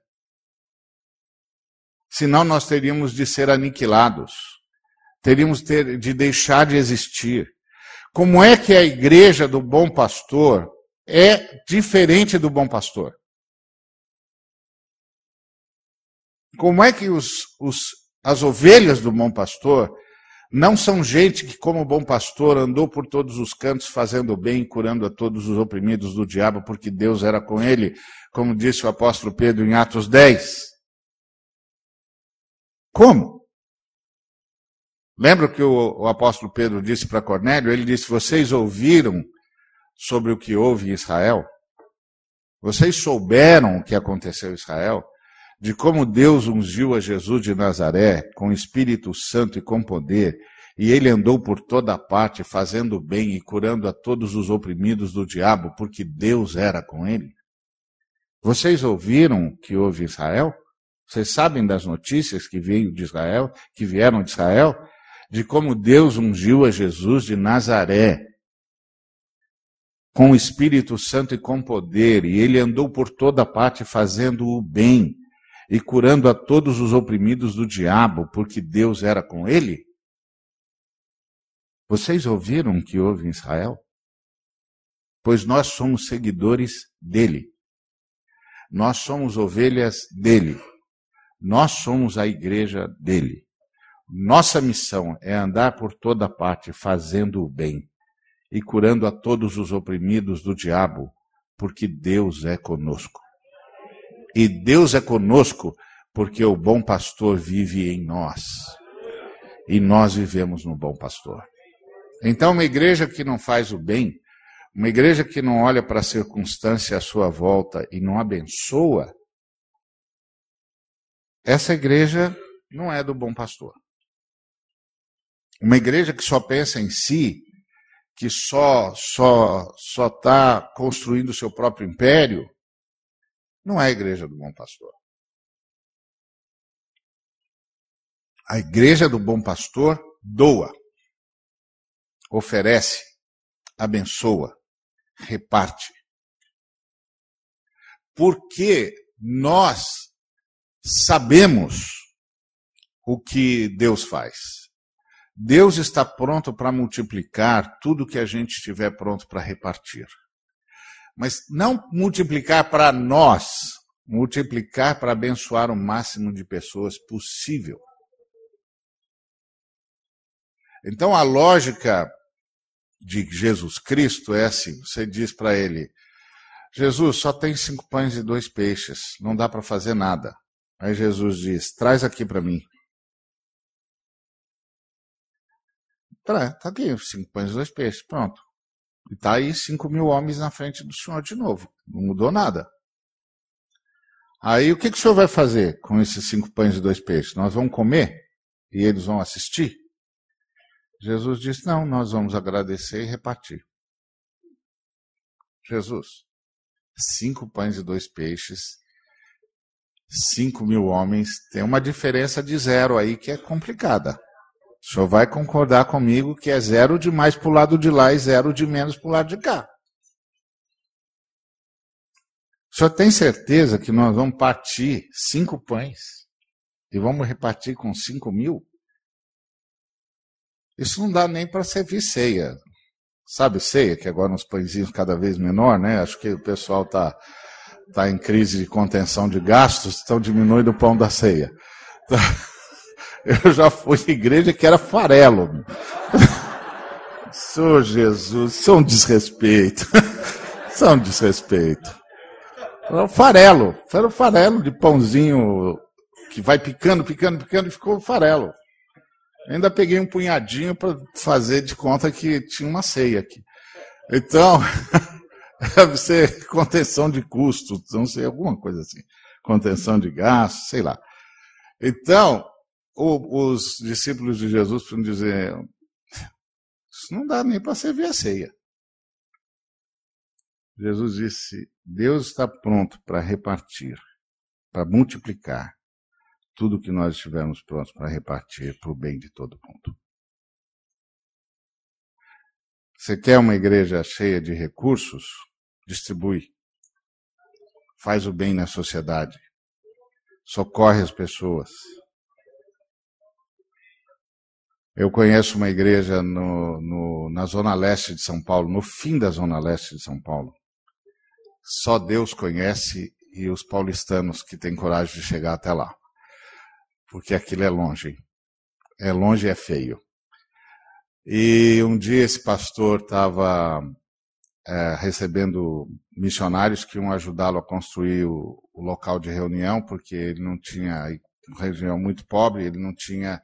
Senão, nós teríamos de ser aniquilados. Teríamos de deixar de existir. Como é que a igreja do bom pastor é diferente do bom pastor? Como é que os, os as ovelhas do bom pastor não são gente que, como bom pastor, andou por todos os cantos fazendo bem, curando a todos os oprimidos do diabo, porque Deus era com ele, como disse o apóstolo Pedro em Atos 10. Como? Lembra que o, o apóstolo Pedro disse para Cornélio? Ele disse: Vocês ouviram sobre o que houve em Israel? Vocês souberam o que aconteceu em Israel? de como Deus ungiu a Jesus de Nazaré com Espírito Santo e com poder, e ele andou por toda parte fazendo bem e curando a todos os oprimidos do diabo, porque Deus era com ele? Vocês ouviram que houve Israel? Vocês sabem das notícias que veio de Israel, que vieram de Israel, de como Deus ungiu a Jesus de Nazaré com o Espírito Santo e com poder, e ele andou por toda parte fazendo o bem e curando a todos os oprimidos do diabo, porque Deus era com ele? Vocês ouviram o que houve em Israel? Pois nós somos seguidores dele. Nós somos ovelhas dele. Nós somos a igreja dele. Nossa missão é andar por toda parte fazendo o bem e curando a todos os oprimidos do diabo, porque Deus é conosco. E Deus é conosco porque o bom pastor vive em nós. E nós vivemos no bom pastor. Então, uma igreja que não faz o bem, uma igreja que não olha para a circunstância à sua volta e não abençoa, essa igreja não é do bom pastor. Uma igreja que só pensa em si, que só só só está construindo o seu próprio império, não é a igreja do bom pastor. A igreja do bom pastor doa, oferece, abençoa, reparte. Porque nós sabemos o que Deus faz. Deus está pronto para multiplicar tudo que a gente estiver pronto para repartir. Mas não multiplicar para nós, multiplicar para abençoar o máximo de pessoas possível. Então a lógica de Jesus Cristo é assim: você diz para ele, Jesus, só tem cinco pães e dois peixes, não dá para fazer nada. Aí Jesus diz: traz aqui para mim. Tá, tá aqui, cinco pães e dois peixes, pronto. E está aí 5 mil homens na frente do senhor de novo. Não mudou nada. Aí o que, que o senhor vai fazer com esses cinco pães e dois peixes? Nós vamos comer e eles vão assistir? Jesus disse: Não, nós vamos agradecer e repartir. Jesus, cinco pães e dois peixes, cinco mil homens, tem uma diferença de zero aí que é complicada. O senhor vai concordar comigo que é zero de mais para o lado de lá e zero de menos para o lado de cá. O senhor tem certeza que nós vamos partir cinco pães e vamos repartir com cinco mil? Isso não dá nem para servir ceia. Sabe ceia, que agora uns pãezinhos cada vez menor, né? Acho que o pessoal está tá em crise de contenção de gastos, então diminui o pão da ceia. Eu já fui em igreja que era farelo. Senhor Jesus, isso é um desrespeito. Isso é um desrespeito. Era um farelo. Era um farelo de pãozinho que vai picando, picando, picando e ficou farelo. Ainda peguei um punhadinho para fazer de conta que tinha uma ceia aqui. Então, deve ser contenção de custos, não sei, alguma coisa assim. Contenção de gastos, sei lá. Então, o, os discípulos de Jesus precisam dizer: Isso não dá nem para servir a ceia. Jesus disse: Deus está pronto para repartir, para multiplicar tudo que nós estivermos prontos para repartir para o bem de todo mundo. Você quer uma igreja cheia de recursos? Distribui. Faz o bem na sociedade. Socorre as pessoas. Eu conheço uma igreja no, no, na zona leste de São Paulo, no fim da zona leste de São Paulo. Só Deus conhece e os paulistanos que têm coragem de chegar até lá. Porque aquilo é longe. É longe e é feio. E um dia esse pastor estava é, recebendo missionários que iam ajudá-lo a construir o, o, local de reunião, porque ele não tinha, região muito pobre, ele não tinha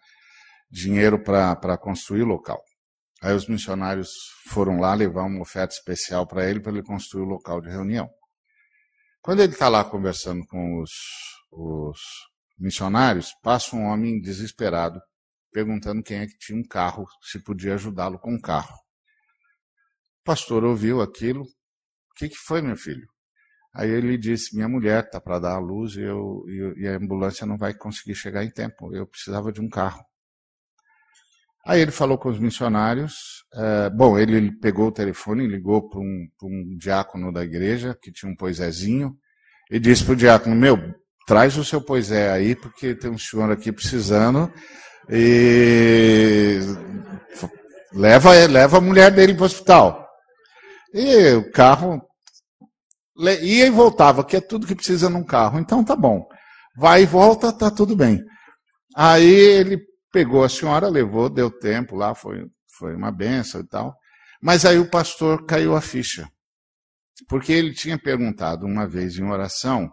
dinheiro para construir o local. Aí os missionários foram lá levar uma oferta especial para ele, para ele construir o local de reunião. Quando ele está lá conversando com os, os missionários, passa um homem desesperado, perguntando quem é que tinha um carro, se podia ajudá-lo com um carro. O pastor ouviu aquilo. O que, que foi, meu filho? Aí ele disse: Minha mulher está para dar a luz e, eu, e, a ambulância não vai conseguir chegar em tempo. Eu precisava de um carro. Aí ele falou com os missionários. É, bom, ele, pegou o telefone, ligou para um, um, diácono da igreja que tinha um poisézinho e disse para o diácono: Meu, traz o seu poisé aí, porque tem um senhor aqui precisando e leva, leva a mulher dele para o hospital. E o carro ia e voltava, que é tudo que precisa num carro. Então tá bom. Vai e volta, tá tudo bem. Aí ele Pegou a senhora, levou, deu tempo lá, foi, foi uma benção e tal. Mas aí o pastor caiu a ficha. Porque ele tinha perguntado uma vez em oração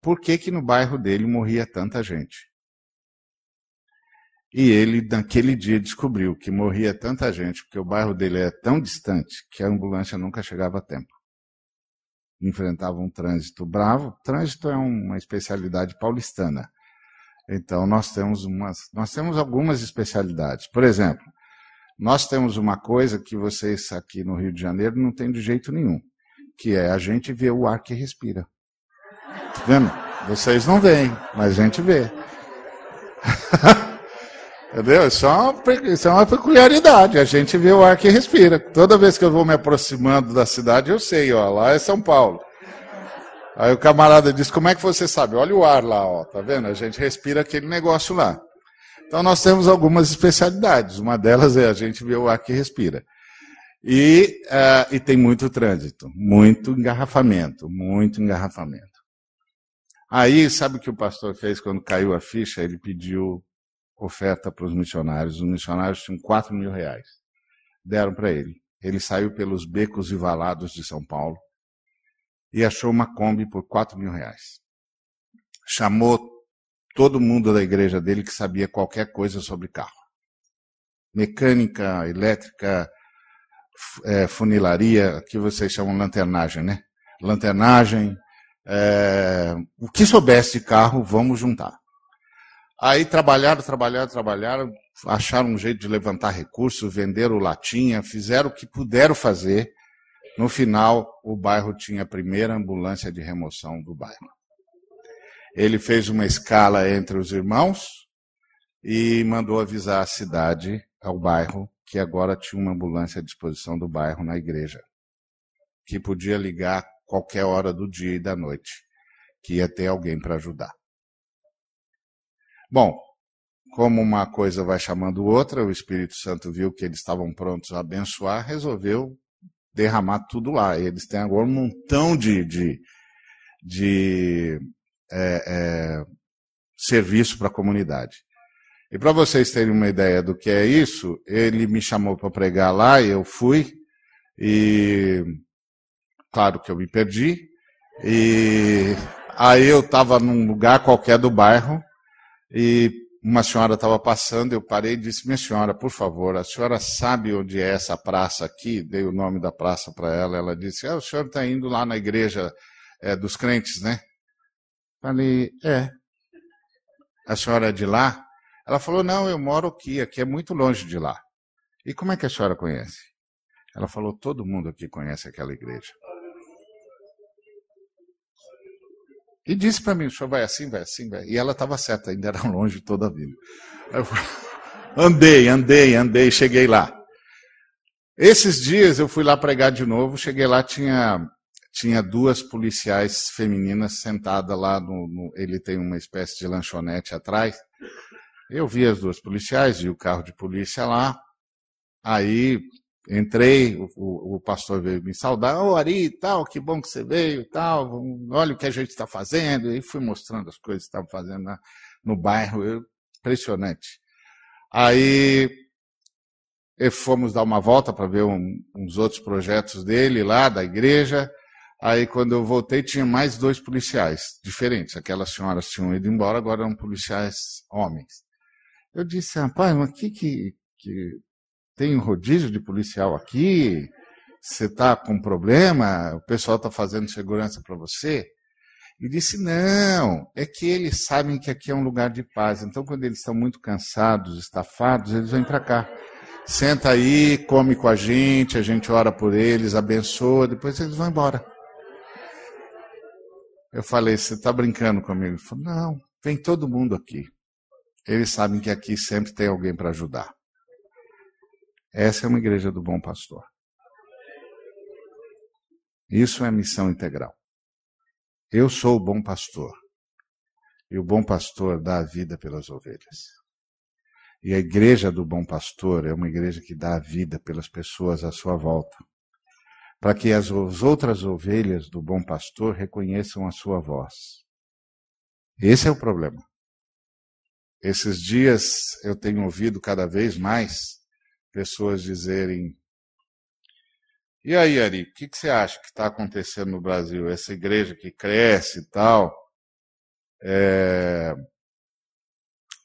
por que, que no bairro dele morria tanta gente. E ele, naquele dia, descobriu que morria tanta gente, porque o bairro dele é tão distante que a ambulância nunca chegava a tempo. Enfrentava um trânsito bravo. Trânsito é uma especialidade paulistana. Então, nós temos, umas, nós temos algumas especialidades. Por exemplo, nós temos uma coisa que vocês aqui no Rio de Janeiro não têm de jeito nenhum, que é a gente vê o ar que respira. Tá vendo? Vocês não veem, mas a gente vê. Entendeu? Isso é, uma, isso é uma peculiaridade. A gente vê o ar que respira. Toda vez que eu vou me aproximando da cidade, eu sei, ó, lá é São Paulo. Aí o camarada diz: Como é que você sabe? Olha o ar lá, ó, tá vendo? A gente respira aquele negócio lá. Então nós temos algumas especialidades. Uma delas é a gente ver o ar que respira. E, uh, e tem muito trânsito, muito engarrafamento, muito engarrafamento. Aí, sabe o que o pastor fez quando caiu a ficha? Ele pediu oferta para os missionários. Os missionários tinham 4 mil reais. Deram para ele. Ele saiu pelos becos e valados de São Paulo e achou uma Kombi por 4 mil reais. Chamou todo mundo da igreja dele que sabia qualquer coisa sobre carro. Mecânica, elétrica, é, funilaria, que vocês chamam lanternagem, né? Lanternagem, é, o que soubesse de carro, vamos juntar. Aí trabalharam, trabalharam, trabalharam, acharam um jeito de levantar recursos, venderam latinha, fizeram o que puderam fazer no final, o bairro tinha a primeira ambulância de remoção do bairro. Ele fez uma escala entre os irmãos e mandou avisar a cidade, ao bairro, que agora tinha uma ambulância à disposição do bairro na igreja, que podia ligar qualquer hora do dia e da noite, que ia ter alguém para ajudar. Bom, como uma coisa vai chamando outra, o Espírito Santo viu que eles estavam prontos a abençoar, resolveu derramar tudo lá. Eles têm agora um montão de, de, de é, é, serviço para a comunidade. E para vocês terem uma ideia do que é isso, ele me chamou para pregar lá e eu fui. E claro que eu me perdi. E aí eu estava num lugar qualquer do bairro e uma senhora estava passando, eu parei e disse, minha senhora, por favor, a senhora sabe onde é essa praça aqui? Dei o nome da praça para ela, ela disse, ah, o senhor está indo lá na igreja é, dos crentes, né? Falei, é. A senhora é de lá? Ela falou, não, eu moro aqui, aqui é muito longe de lá. E como é que a senhora conhece? Ela falou, todo mundo aqui conhece aquela igreja. E disse para mim, o senhor vai assim, vai assim, vai. E ela estava certa, ainda era longe toda a vida. Eu andei, andei, andei, cheguei lá. Esses dias eu fui lá pregar de novo, cheguei lá, tinha, tinha duas policiais femininas sentadas lá no, no, Ele tem uma espécie de lanchonete atrás. Eu vi as duas policiais, vi o carro de polícia lá. Aí Entrei, o, o, pastor veio me saudar, ô oh, Ari, tal, que bom que você veio, tal, olha o que a gente está fazendo, e fui mostrando as coisas que estavam fazendo na, no bairro, eu, impressionante. Aí fomos dar uma volta para ver um, uns outros projetos dele lá, da igreja, aí quando eu voltei tinha mais dois policiais, diferentes, aquelas senhoras tinham ido embora, agora eram policiais homens. Eu disse, rapaz, mas que, que, que tem um rodízio de policial aqui, você está com problema, o pessoal está fazendo segurança para você. E disse: não, é que eles sabem que aqui é um lugar de paz. Então, quando eles estão muito cansados, estafados, eles vêm para cá. Senta aí, come com a gente, a gente ora por eles, abençoa, depois eles vão embora. Eu falei: você está brincando comigo? Ele falou: não, vem todo mundo aqui. Eles sabem que aqui sempre tem alguém para ajudar. Essa é uma igreja do bom pastor. Isso é missão integral. Eu sou o bom pastor. E o bom pastor dá a vida pelas ovelhas. E a igreja do bom pastor é uma igreja que dá a vida pelas pessoas à sua volta. Para que as outras ovelhas do bom pastor reconheçam a sua voz. Esse é o problema. Esses dias eu tenho ouvido cada vez mais pessoas dizerem: E aí, Ari, o que, que você acha que está acontecendo no Brasil? Essa igreja que cresce e tal. É...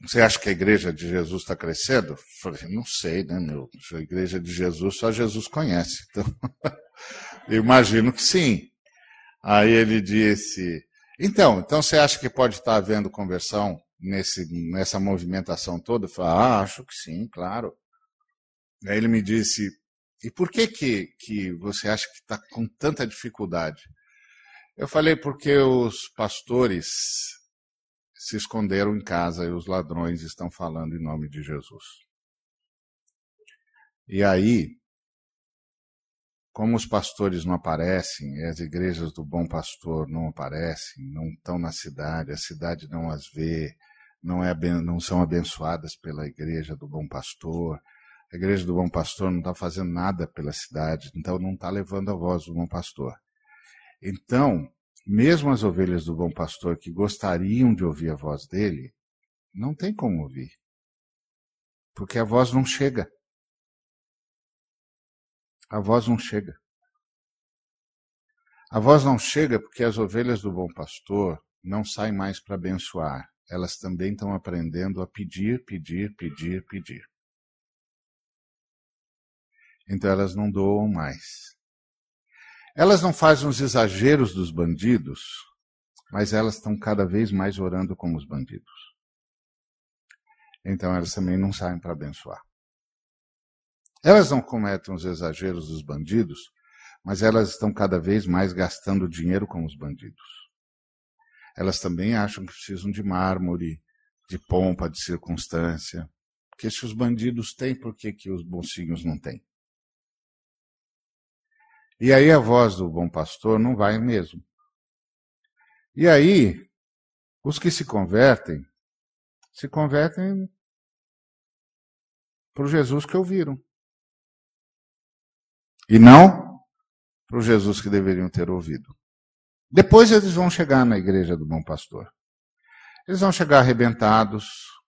Você acha que a igreja de Jesus está crescendo? Eu falei, não sei, né, meu? A igreja de Jesus só Jesus conhece. Então, imagino que sim. Aí ele disse: Então, então você acha que pode estar havendo conversão nesse, nessa movimentação toda? Eu falei, ah, acho que sim, claro. Aí ele me disse: E por que que, que você acha que está com tanta dificuldade? Eu falei: Porque os pastores se esconderam em casa e os ladrões estão falando em nome de Jesus. E aí, como os pastores não aparecem, as igrejas do bom pastor não aparecem, não estão na cidade, a cidade não as vê, não, é, não são abençoadas pela igreja do bom pastor, a igreja do bom pastor não está fazendo nada pela cidade, então não está levando a voz do bom pastor. Então, mesmo as ovelhas do bom pastor que gostariam de ouvir a voz dele, não tem como ouvir. Porque a voz não chega. A voz não chega. A voz não chega porque as ovelhas do bom pastor não saem mais para abençoar. Elas também estão aprendendo a pedir, pedir, pedir, pedir. Então elas não doam mais. Elas não fazem os exageros dos bandidos, mas elas estão cada vez mais orando como os bandidos. Então elas também não saem para abençoar. Elas não cometem os exageros dos bandidos, mas elas estão cada vez mais gastando dinheiro com os bandidos. Elas também acham que precisam de mármore, de pompa, de circunstância. Porque se os bandidos têm, por que, que os mocinhos não têm? E aí a voz do bom pastor não vai mesmo. E aí, os que se convertem, se convertem para o Jesus que ouviram. E não para o Jesus que deveriam ter ouvido. Depois eles vão chegar na igreja do bom pastor. Eles vão chegar arrebentados,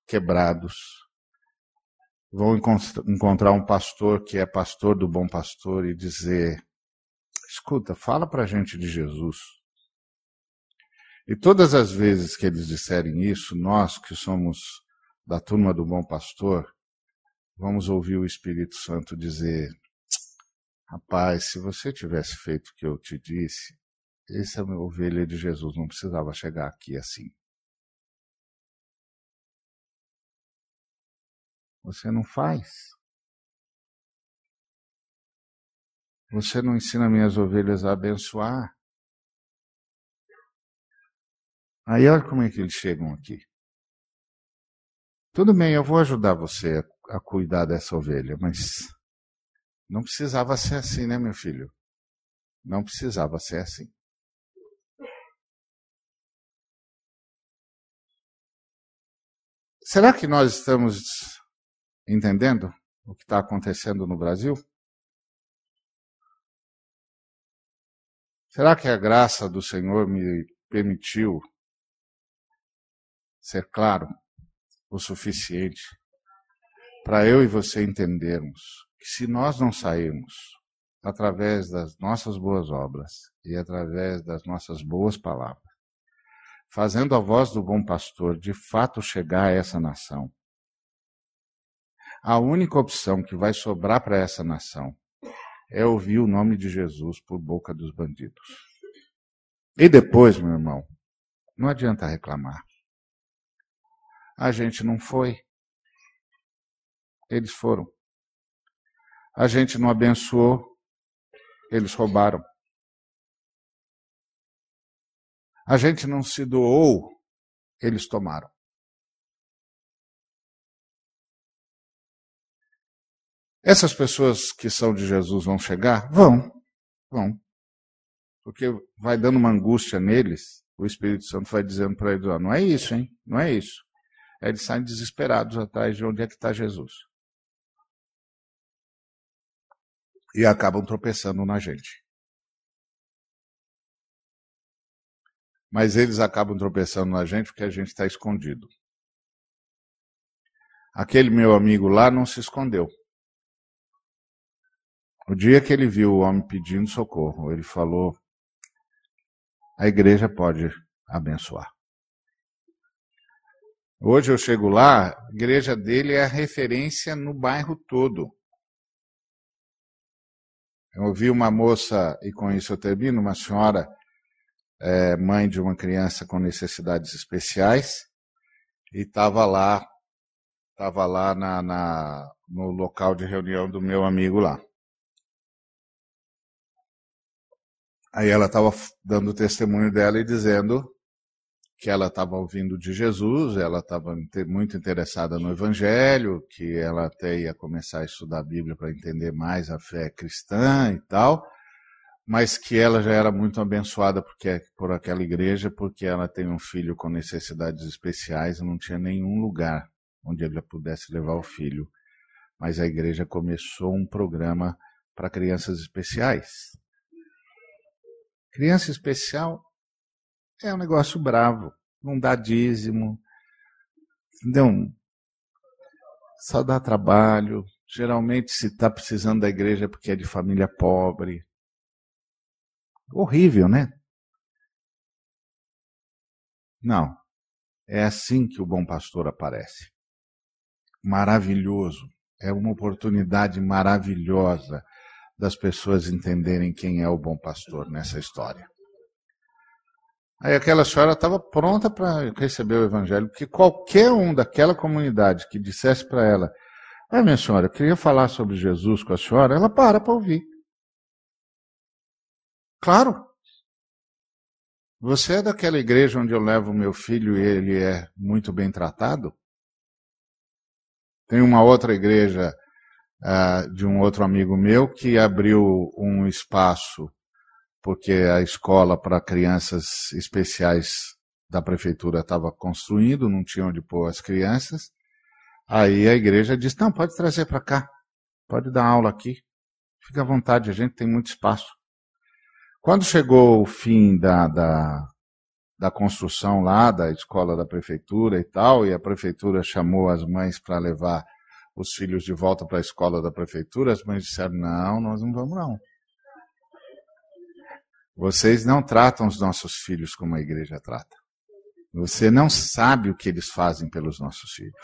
quebrados. Vão encontrar um pastor que é pastor do bom pastor e dizer: Escuta, fala para a gente de Jesus. E todas as vezes que eles disserem isso, nós que somos da turma do bom pastor, vamos ouvir o Espírito Santo dizer: Rapaz, se você tivesse feito o que eu te disse, essa ovelha de Jesus não precisava chegar aqui assim. Você não faz. Você não ensina minhas ovelhas a abençoar. Aí olha como é que eles chegam aqui. Tudo bem, eu vou ajudar você a, cuidar dessa ovelha, mas não precisava ser assim, né, meu filho? Não precisava ser assim. Será que nós estamos entendendo o que está acontecendo no Brasil? Será que a graça do Senhor me permitiu ser claro o suficiente para eu e você entendermos que se nós não sairmos através das nossas boas obras e através das nossas boas palavras, fazendo a voz do bom pastor de fato chegar a essa nação. A única opção que vai sobrar para essa nação é ouvir o nome de Jesus por boca dos bandidos. E depois, meu irmão, não adianta reclamar. A gente não foi. Eles foram. A gente não abençoou. Eles roubaram. A gente não se doou, eles tomaram. Essas pessoas que são de Jesus vão chegar? Vão, vão. Porque vai dando uma angústia neles, o Espírito Santo vai dizendo para eles: não é isso, hein? Não é isso. Eles saem desesperados atrás de onde é que está Jesus. E acabam tropeçando na gente. mas eles acabam tropeçando na gente porque a gente está escondido. Aquele meu amigo lá não se escondeu. O dia que ele viu o homem pedindo socorro, ele falou: a igreja pode abençoar. Hoje eu chego lá, a igreja dele é a referência no bairro todo. Eu ouvi uma moça, e com isso eu termino, uma senhora é, mãe de uma criança com necessidades especiais e estava lá, estava lá na, na, no local de reunião do meu amigo lá. Aí ela estava dando o testemunho dela e dizendo que ela estava ouvindo de Jesus, ela estava muito interessada no Evangelho, que ela até ia começar a estudar a Bíblia para entender mais a fé cristã e tal mas que ela já era muito abençoada porque, por aquela igreja, porque ela tem um filho com necessidades especiais e não tinha nenhum lugar onde ela pudesse levar o filho. Mas a igreja começou um programa para crianças especiais. Criança especial é um negócio bravo, não dá dízimo, entendeu? Só dá trabalho. Geralmente, se está precisando da igreja é porque é de família pobre Horrível, né? Não. É assim que o bom pastor aparece. Maravilhoso. É uma oportunidade maravilhosa das pessoas entenderem quem é o bom pastor nessa história. Aí aquela senhora estava pronta para receber o evangelho, porque qualquer um daquela comunidade que dissesse para ela: Ah, minha senhora, eu queria falar sobre Jesus com a senhora, ela para para ouvir. Claro. Você é daquela igreja onde eu levo meu filho e ele é muito bem tratado? Tem uma outra igreja uh, de um outro amigo meu que abriu um espaço porque a escola para crianças especiais da prefeitura estava construindo, não tinha onde pôr as crianças. Aí a igreja disse: não, pode trazer para cá, pode dar aula aqui, fica à vontade, a gente tem muito espaço. Quando chegou o fim da, da, da construção lá da escola da prefeitura e tal, e a prefeitura chamou as mães para levar os filhos de volta para a escola da prefeitura, as mães disseram: não, nós não vamos não. Vocês não tratam os nossos filhos como a igreja trata. Você não sabe o que eles fazem pelos nossos filhos.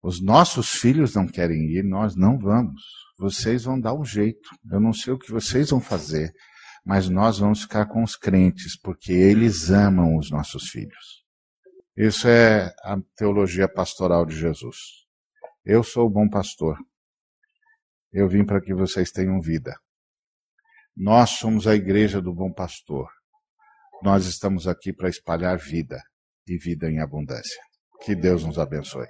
Os nossos filhos não querem ir, nós não vamos. Vocês vão dar um jeito. Eu não sei o que vocês vão fazer, mas nós vamos ficar com os crentes, porque eles amam os nossos filhos. Isso é a teologia pastoral de Jesus. Eu sou o bom pastor. Eu vim para que vocês tenham vida. Nós somos a igreja do bom pastor. Nós estamos aqui para espalhar vida e vida em abundância. Que Deus nos abençoe.